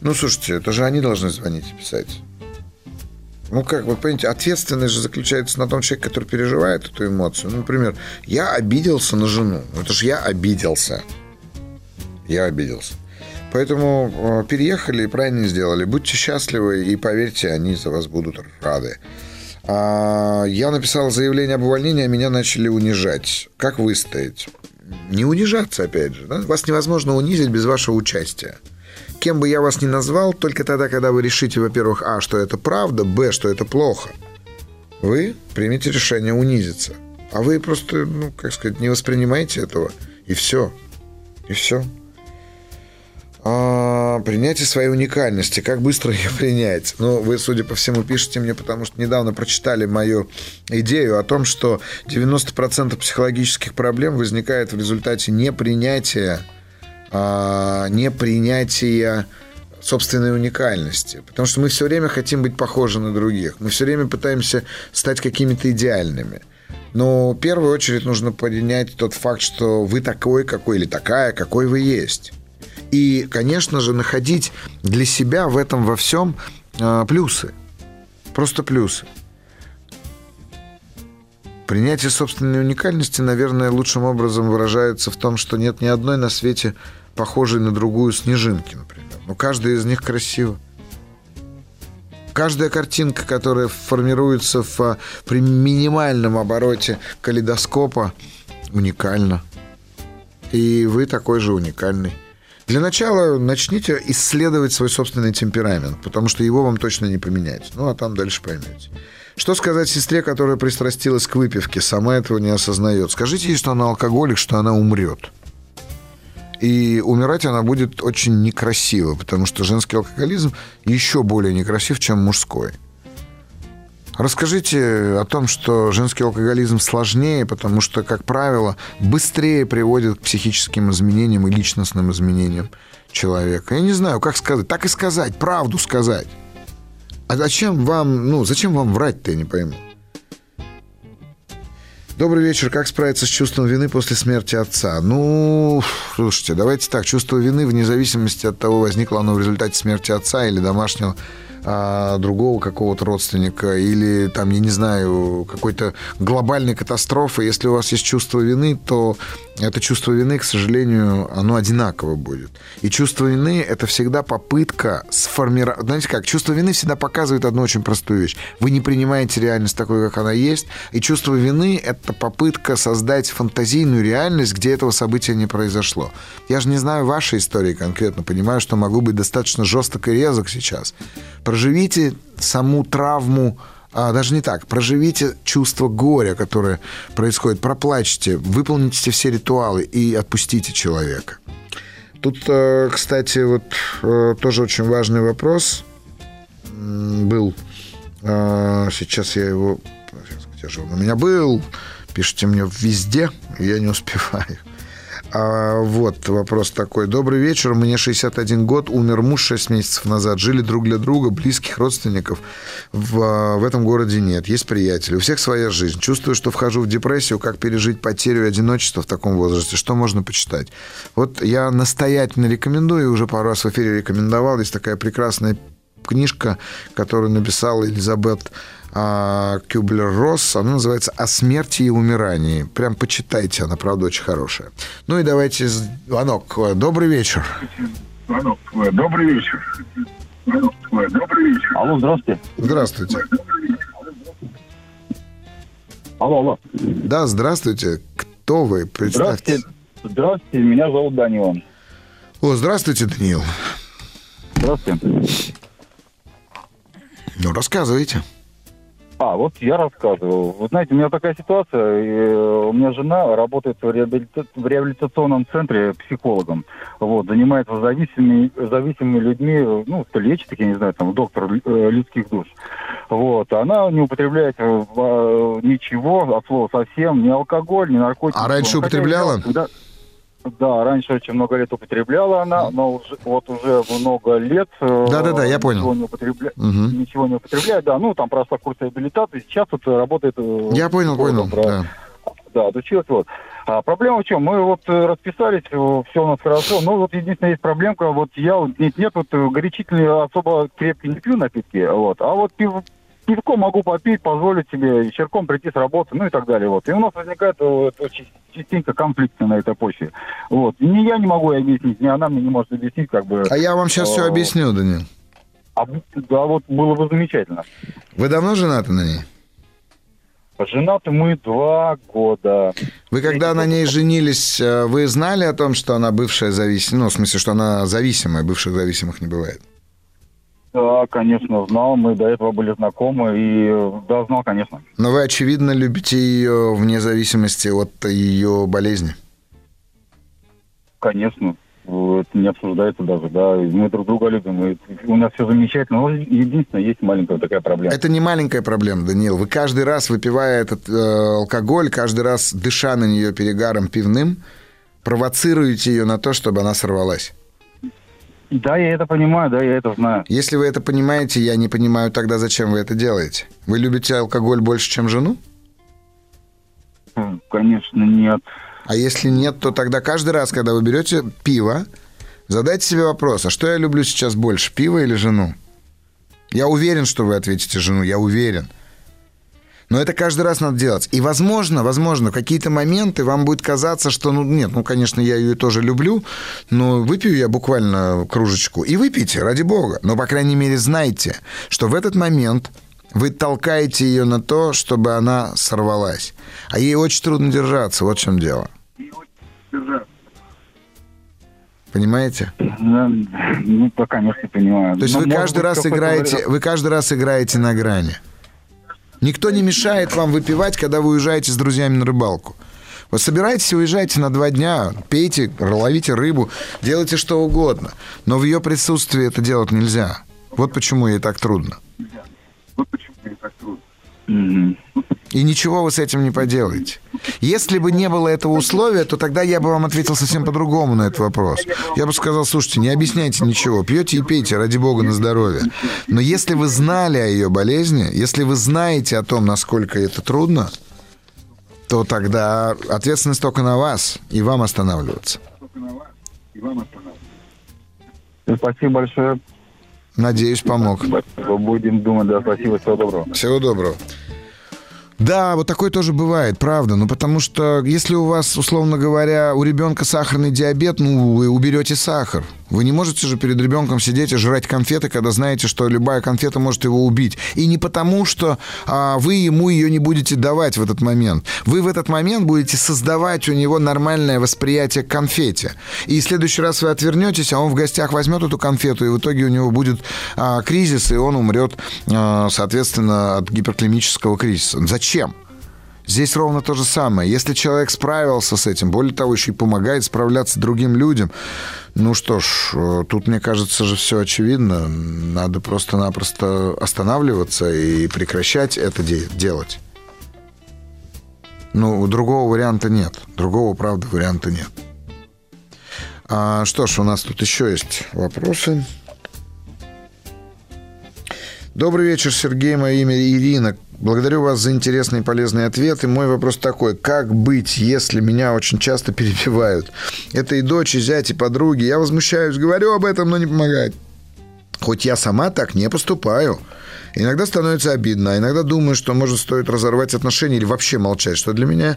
Ну, слушайте, это же они должны звонить и писать. Ну как, вы понимаете, ответственность же заключается на том человеке, который переживает эту эмоцию. Ну, например, я обиделся на жену. Ну, это же я обиделся. Я обиделся. Поэтому э, переехали и правильно сделали. Будьте счастливы и поверьте, они за вас будут рады. А, я написал заявление об увольнении, а меня начали унижать. Как выстоять? Не унижаться, опять же. Да? Вас невозможно унизить без вашего участия кем бы я вас ни назвал, только тогда, когда вы решите, во-первых, а, что это правда, б, что это плохо, вы примете решение унизиться. А вы просто, ну, как сказать, не воспринимаете этого, и все. И все. А, принятие своей уникальности. Как быстро [LAUGHS] ее принять? Ну, вы, судя по всему, пишете мне, потому что недавно прочитали мою идею о том, что 90% психологических проблем возникает в результате непринятия а, непринятия собственной уникальности. Потому что мы все время хотим быть похожи на других. Мы все время пытаемся стать какими-то идеальными. Но в первую очередь нужно принять тот факт, что вы такой, какой или такая, какой вы есть. И, конечно же, находить для себя в этом во всем э, плюсы. Просто плюсы. Принятие собственной уникальности, наверное, лучшим образом выражается в том, что нет ни одной на свете похожей на другую снежинки, например. Но каждая из них красива. Каждая картинка, которая формируется в, при минимальном обороте калейдоскопа, уникальна. И вы такой же уникальный. Для начала начните исследовать свой собственный темперамент, потому что его вам точно не поменять. Ну, а там дальше поймете. Что сказать сестре, которая пристрастилась к выпивке, сама этого не осознает? Скажите ей, что она алкоголик, что она умрет. И умирать она будет очень некрасиво, потому что женский алкоголизм еще более некрасив, чем мужской. Расскажите о том, что женский алкоголизм сложнее, потому что, как правило, быстрее приводит к психическим изменениям и личностным изменениям человека. Я не знаю, как сказать. Так и сказать, правду сказать. А зачем вам, ну, зачем вам врать-то, я не пойму. Добрый вечер. Как справиться с чувством вины после смерти отца? Ну, слушайте, давайте так. Чувство вины, вне зависимости от того, возникло оно в результате смерти отца или домашнего а, другого какого-то родственника или там, я не знаю, какой-то глобальной катастрофы, если у вас есть чувство вины, то это чувство вины, к сожалению, оно одинаково будет. И чувство вины – это всегда попытка сформировать... Знаете как, чувство вины всегда показывает одну очень простую вещь. Вы не принимаете реальность такой, как она есть, и чувство вины – это попытка создать фантазийную реальность, где этого события не произошло. Я же не знаю вашей истории конкретно, понимаю, что могу быть достаточно жесток и резок сейчас. Проживите саму травму а, даже не так. Проживите чувство горя, которое происходит, проплачьте, выполните все ритуалы и отпустите человека. Тут, э, кстати, вот э, тоже очень важный вопрос был. А, сейчас я его сейчас, где же он у меня был? Пишите мне везде, я не успеваю. А, вот вопрос такой. Добрый вечер. Мне 61 год. Умер муж 6 месяцев назад. Жили друг для друга. Близких родственников в, в этом городе нет. Есть приятели. У всех своя жизнь. Чувствую, что вхожу в депрессию. Как пережить потерю и одиночество в таком возрасте? Что можно почитать? Вот я настоятельно рекомендую. Уже пару раз в эфире рекомендовал. Есть такая прекрасная книжка, которую написала Элизабет а, Кюблер-Росс. Она называется «О смерти и умирании». Прям почитайте, она, правда, очень хорошая. Ну и давайте звонок. Добрый вечер. Звонок. Добрый вечер. Добрый вечер. Алло, здравствуйте. Здравствуйте. Алло, алло. Да, здравствуйте. Кто вы? Представьте. Здравствуйте. Здравствуйте, меня зовут Данил. О, здравствуйте, Даниил. Здравствуйте. Ну, рассказывайте. А, вот я рассказывал. Вы знаете, у меня такая ситуация. Э, у меня жена работает в, реабилита... в реабилитационном центре психологом. Вот, занимается зависимыми, зависимыми людьми, ну, лечит, я не знаю, там, доктор э, людских душ. Вот, она не употребляет э, ничего, от слова совсем, ни алкоголь, ни наркотики. А раньше употребляла? Хотя, да, раньше очень много лет употребляла она, но уже, вот уже много лет... Э, Да-да-да, я понял. Ничего не, употребля... угу. ничего не употребляет, да. Ну, там прошла курс реабилитации, сейчас вот работает... Э, я понял, понял, про... да. Да, отучилась вот. А проблема в чем? Мы вот э, расписались, все у нас хорошо, но вот единственная есть проблемка, вот я вот нет, нет вот горячительные особо крепкие не пью напитки, вот, а вот пиво, пивко могу попить, позволить себе вечерком прийти с работы, ну и так далее. Вот. И у нас возникает вот, частенько конфликты на этой почве. Вот. ни я не могу объяснить, ни она мне не может объяснить, как бы... А я вам сейчас все объясню, Данил. А, да, вот было бы замечательно. Вы давно женаты на ней? Женаты мы два года. Вы когда на ней женились, э, вы знали о том, что она бывшая зависимая? Ну, в смысле, что она зависимая, бывших зависимых не бывает? Да, конечно, знал. Мы до этого были знакомы. И да, знал, конечно. Но вы, очевидно, любите ее вне зависимости от ее болезни. Конечно. Это не обсуждается даже, да. Мы друг друга любим. И у нас все замечательно. Но единственное, есть маленькая такая проблема. Это не маленькая проблема, Даниил. Вы каждый раз, выпивая этот э, алкоголь, каждый раз дыша на нее перегаром пивным, провоцируете ее на то, чтобы она сорвалась. Да, я это понимаю, да, я это знаю. Если вы это понимаете, я не понимаю тогда, зачем вы это делаете. Вы любите алкоголь больше, чем жену? Конечно, нет. А если нет, то тогда каждый раз, когда вы берете пиво, задайте себе вопрос, а что я люблю сейчас больше, пиво или жену? Я уверен, что вы ответите жену, я уверен. Но это каждый раз надо делать. И, возможно, возможно, в какие-то моменты вам будет казаться, что, ну, нет, ну, конечно, я ее тоже люблю, но выпью я буквально кружечку. И выпейте, ради бога. Но, по крайней мере, знайте, что в этот момент вы толкаете ее на то, чтобы она сорвалась. А ей очень трудно держаться, вот в чем дело. Понимаете? Ну, пока не понимаю. То есть вы каждый раз играете, вы каждый раз играете на грани. Никто не мешает вам выпивать, когда вы уезжаете с друзьями на рыбалку. Вы собираетесь и уезжаете на два дня, пейте, ловите рыбу, делайте что угодно. Но в ее присутствии это делать нельзя. Вот почему ей так трудно. Вот почему ей так трудно. И ничего вы с этим не поделаете. Если бы не было этого условия, то тогда я бы вам ответил совсем по-другому на этот вопрос. Я бы сказал, слушайте, не объясняйте ничего, пьете и пейте, ради бога, на здоровье. Но если вы знали о ее болезни, если вы знаете о том, насколько это трудно, то тогда ответственность только на вас, и вам останавливаться. Спасибо большое. Надеюсь, помог. Будем думать, да, спасибо, всего доброго. Всего доброго. Да, вот такое тоже бывает, правда. Ну, потому что если у вас, условно говоря, у ребенка сахарный диабет, ну, вы уберете сахар. Вы не можете же перед ребенком сидеть и жрать конфеты, когда знаете, что любая конфета может его убить. И не потому, что а, вы ему ее не будете давать в этот момент. Вы в этот момент будете создавать у него нормальное восприятие к конфете. И в следующий раз вы отвернетесь, а он в гостях возьмет эту конфету, и в итоге у него будет а, кризис, и он умрет, а, соответственно, от гиперклимического кризиса. Зачем? Здесь ровно то же самое. Если человек справился с этим, более того, еще и помогает справляться другим людям, ну что ж, э, тут, мне кажется, же все очевидно. Надо просто-напросто останавливаться и прекращать это де- делать. Ну, другого варианта нет. Другого, правда, варианта нет. А, что ж, у нас тут еще есть вопросы. Добрый вечер, Сергей. Мое имя Ирина. Благодарю вас за интересные и полезные ответы. Мой вопрос такой. Как быть, если меня очень часто [LAUGHS] перебивают? Это и дочь, и зять, и подруги. Я возмущаюсь, говорю об этом, но не помогает. Хоть я сама так не поступаю. Иногда становится обидно, а иногда думаю, что, может, стоит разорвать отношения или вообще молчать, что для меня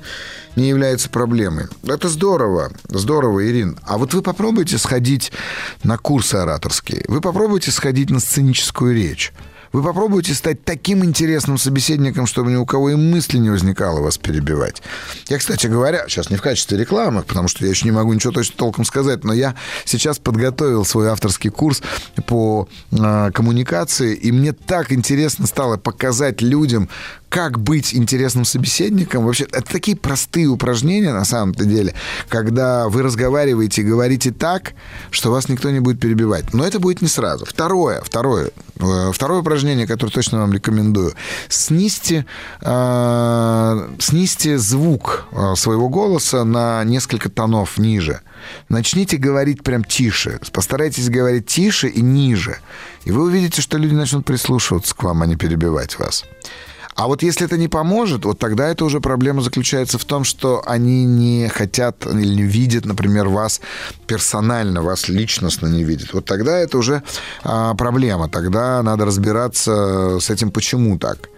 не является проблемой. Это здорово, здорово, Ирин. А вот вы попробуйте сходить на курсы ораторские, вы попробуйте сходить на сценическую речь. Вы попробуйте стать таким интересным собеседником, чтобы ни у кого и мысли не возникало вас перебивать. Я, кстати говоря, сейчас не в качестве рекламы, потому что я еще не могу ничего точно толком сказать, но я сейчас подготовил свой авторский курс по э, коммуникации, и мне так интересно стало показать людям, как быть интересным собеседником. Вообще, это такие простые упражнения на самом-то деле, когда вы разговариваете и говорите так, что вас никто не будет перебивать. Но это будет не сразу. Второе, второе, э, второе упражнение, которое точно вам рекомендую. Снизьте, э, снизьте звук э, своего голоса на несколько тонов ниже. Начните говорить прям тише. Постарайтесь говорить тише и ниже. И вы увидите, что люди начнут прислушиваться к вам, а не перебивать вас. А вот если это не поможет, вот тогда это уже проблема заключается в том, что они не хотят или не видят, например, вас персонально, вас личностно не видят. Вот тогда это уже а, проблема. Тогда надо разбираться с этим, почему так.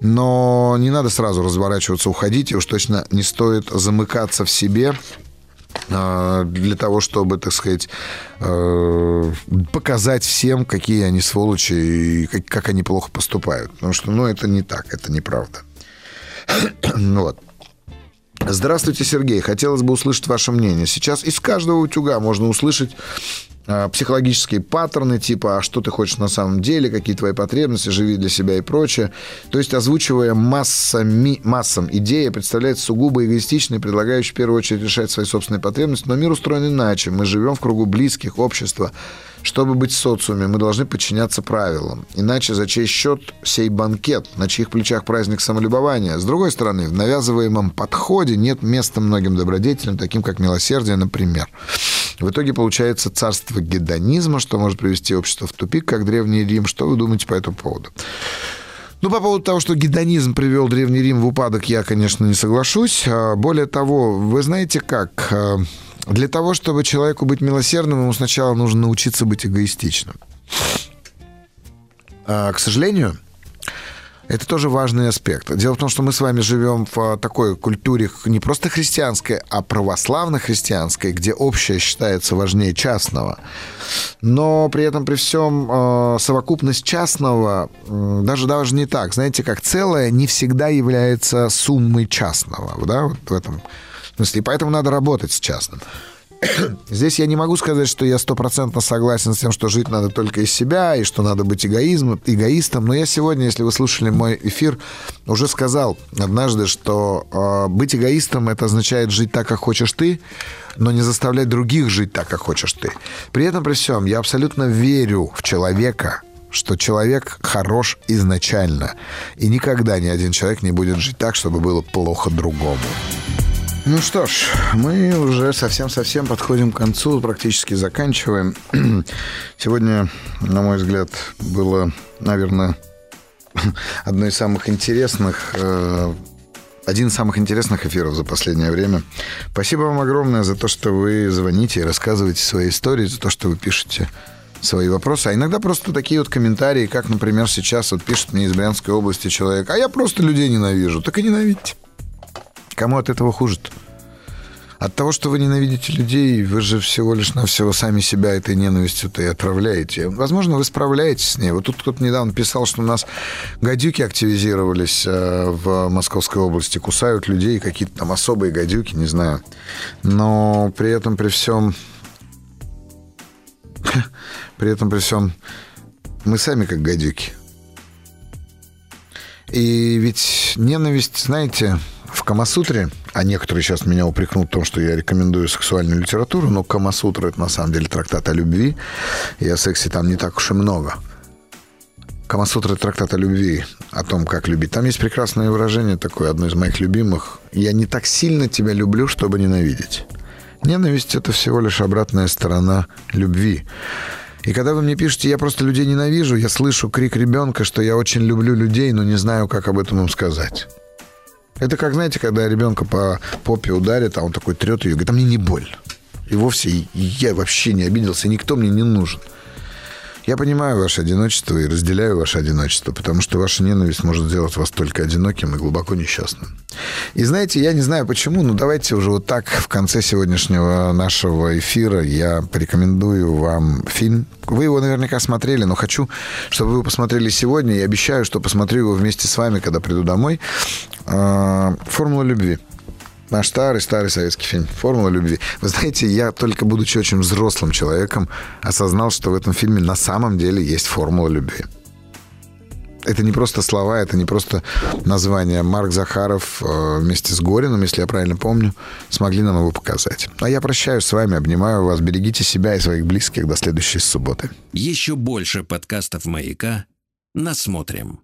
Но не надо сразу разворачиваться, уходить, и уж точно не стоит замыкаться в себе для того, чтобы, так сказать, э, показать всем, какие они сволочи и как, они плохо поступают. Потому что, ну, это не так, это неправда. [COUGHS] вот. Здравствуйте, Сергей. Хотелось бы услышать ваше мнение. Сейчас из каждого утюга можно услышать а, психологические паттерны, типа, а что ты хочешь на самом деле, какие твои потребности, живи для себя и прочее. То есть, озвучивая массами, массам идеи, представляется сугубо эгоистичной, предлагающей в первую очередь решать свои собственные потребности. Но мир устроен иначе. Мы живем в кругу близких, общества. Чтобы быть в социуме, мы должны подчиняться правилам. Иначе за чей счет сей банкет, на чьих плечах праздник самолюбования? С другой стороны, в навязываемом подходе нет места многим добродетелям, таким как милосердие, например. В итоге получается царство гедонизма, что может привести общество в тупик, как Древний Рим. Что вы думаете по этому поводу? Ну, по поводу того, что гедонизм привел Древний Рим в упадок, я, конечно, не соглашусь. А, более того, вы знаете как? А, для того, чтобы человеку быть милосердным, ему сначала нужно научиться быть эгоистичным. А, к сожалению, это тоже важный аспект. Дело в том, что мы с вами живем в а, такой культуре не просто христианской, а православно-христианской, где общее считается важнее частного. Но при этом, при всем, а, совокупность частного даже, даже не так. Знаете, как целое не всегда является суммой частного. Да, вот в этом смысле, и поэтому надо работать с частным. [COUGHS] Здесь я не могу сказать, что я стопроцентно согласен с тем, что жить надо только из себя, и что надо быть эгоизм, эгоистом. Но я сегодня, если вы слушали мой эфир, уже сказал однажды, что э, быть эгоистом это означает жить так, как хочешь ты, но не заставлять других жить так, как хочешь ты. При этом, при всем, я абсолютно верю в человека, что человек хорош изначально. И никогда ни один человек не будет жить так, чтобы было плохо другому. Ну что ж, мы уже совсем-совсем подходим к концу, практически заканчиваем. [CLEARS THROAT] Сегодня, на мой взгляд, было, наверное, [LAUGHS] одно из самых интересных э, один из самых интересных эфиров за последнее время. Спасибо вам огромное за то, что вы звоните и рассказываете свои истории, за то, что вы пишете свои вопросы. А иногда просто такие вот комментарии, как, например, сейчас вот пишет мне из Брянской области человек, а я просто людей ненавижу. Так и ненавидьте. Кому от этого хуже -то? От того, что вы ненавидите людей, вы же всего лишь навсего сами себя этой ненавистью-то и отправляете. Возможно, вы справляетесь с ней. Вот тут кто-то недавно писал, что у нас гадюки активизировались э, в Московской области, кусают людей, какие-то там особые гадюки, не знаю. Но при этом, при всем... [LAUGHS] При этом, при всем, мы сами как гадюки. И ведь ненависть, знаете, в Камасутре, а некоторые сейчас меня упрекнут в том, что я рекомендую сексуальную литературу, но Камасутра это на самом деле трактат о любви, и о сексе там не так уж и много. Камасутра – трактат о любви. о том, как любить. Там есть прекрасное выражение такое, одно из моих любимых. «Я не так сильно тебя люблю, чтобы ненавидеть». Ненависть — это всего лишь обратная сторона любви. И когда вы мне пишете, я просто людей ненавижу, я слышу крик ребенка, что я очень люблю людей, но не знаю, как об этом им сказать. Это как, знаете, когда ребенка по попе ударит, а он такой трет ее, говорит, а мне не больно. И вовсе я вообще не обиделся, никто мне не нужен. Я понимаю ваше одиночество и разделяю ваше одиночество, потому что ваша ненависть может сделать вас только одиноким и глубоко несчастным. И знаете, я не знаю почему, но давайте уже вот так в конце сегодняшнего нашего эфира я порекомендую вам фильм. Вы его наверняка смотрели, но хочу, чтобы вы посмотрели сегодня. И обещаю, что посмотрю его вместе с вами, когда приду домой. А, «Формула любви». Наш старый-старый советский фильм «Формула любви». Вы знаете, я только будучи очень взрослым человеком осознал, что в этом фильме на самом деле есть формула любви. Это не просто слова, это не просто название. Марк Захаров э, вместе с Горином, если я правильно помню, смогли нам его показать. А я прощаюсь с вами, обнимаю вас. Берегите себя и своих близких до следующей субботы. Еще больше подкастов «Маяка» насмотрим.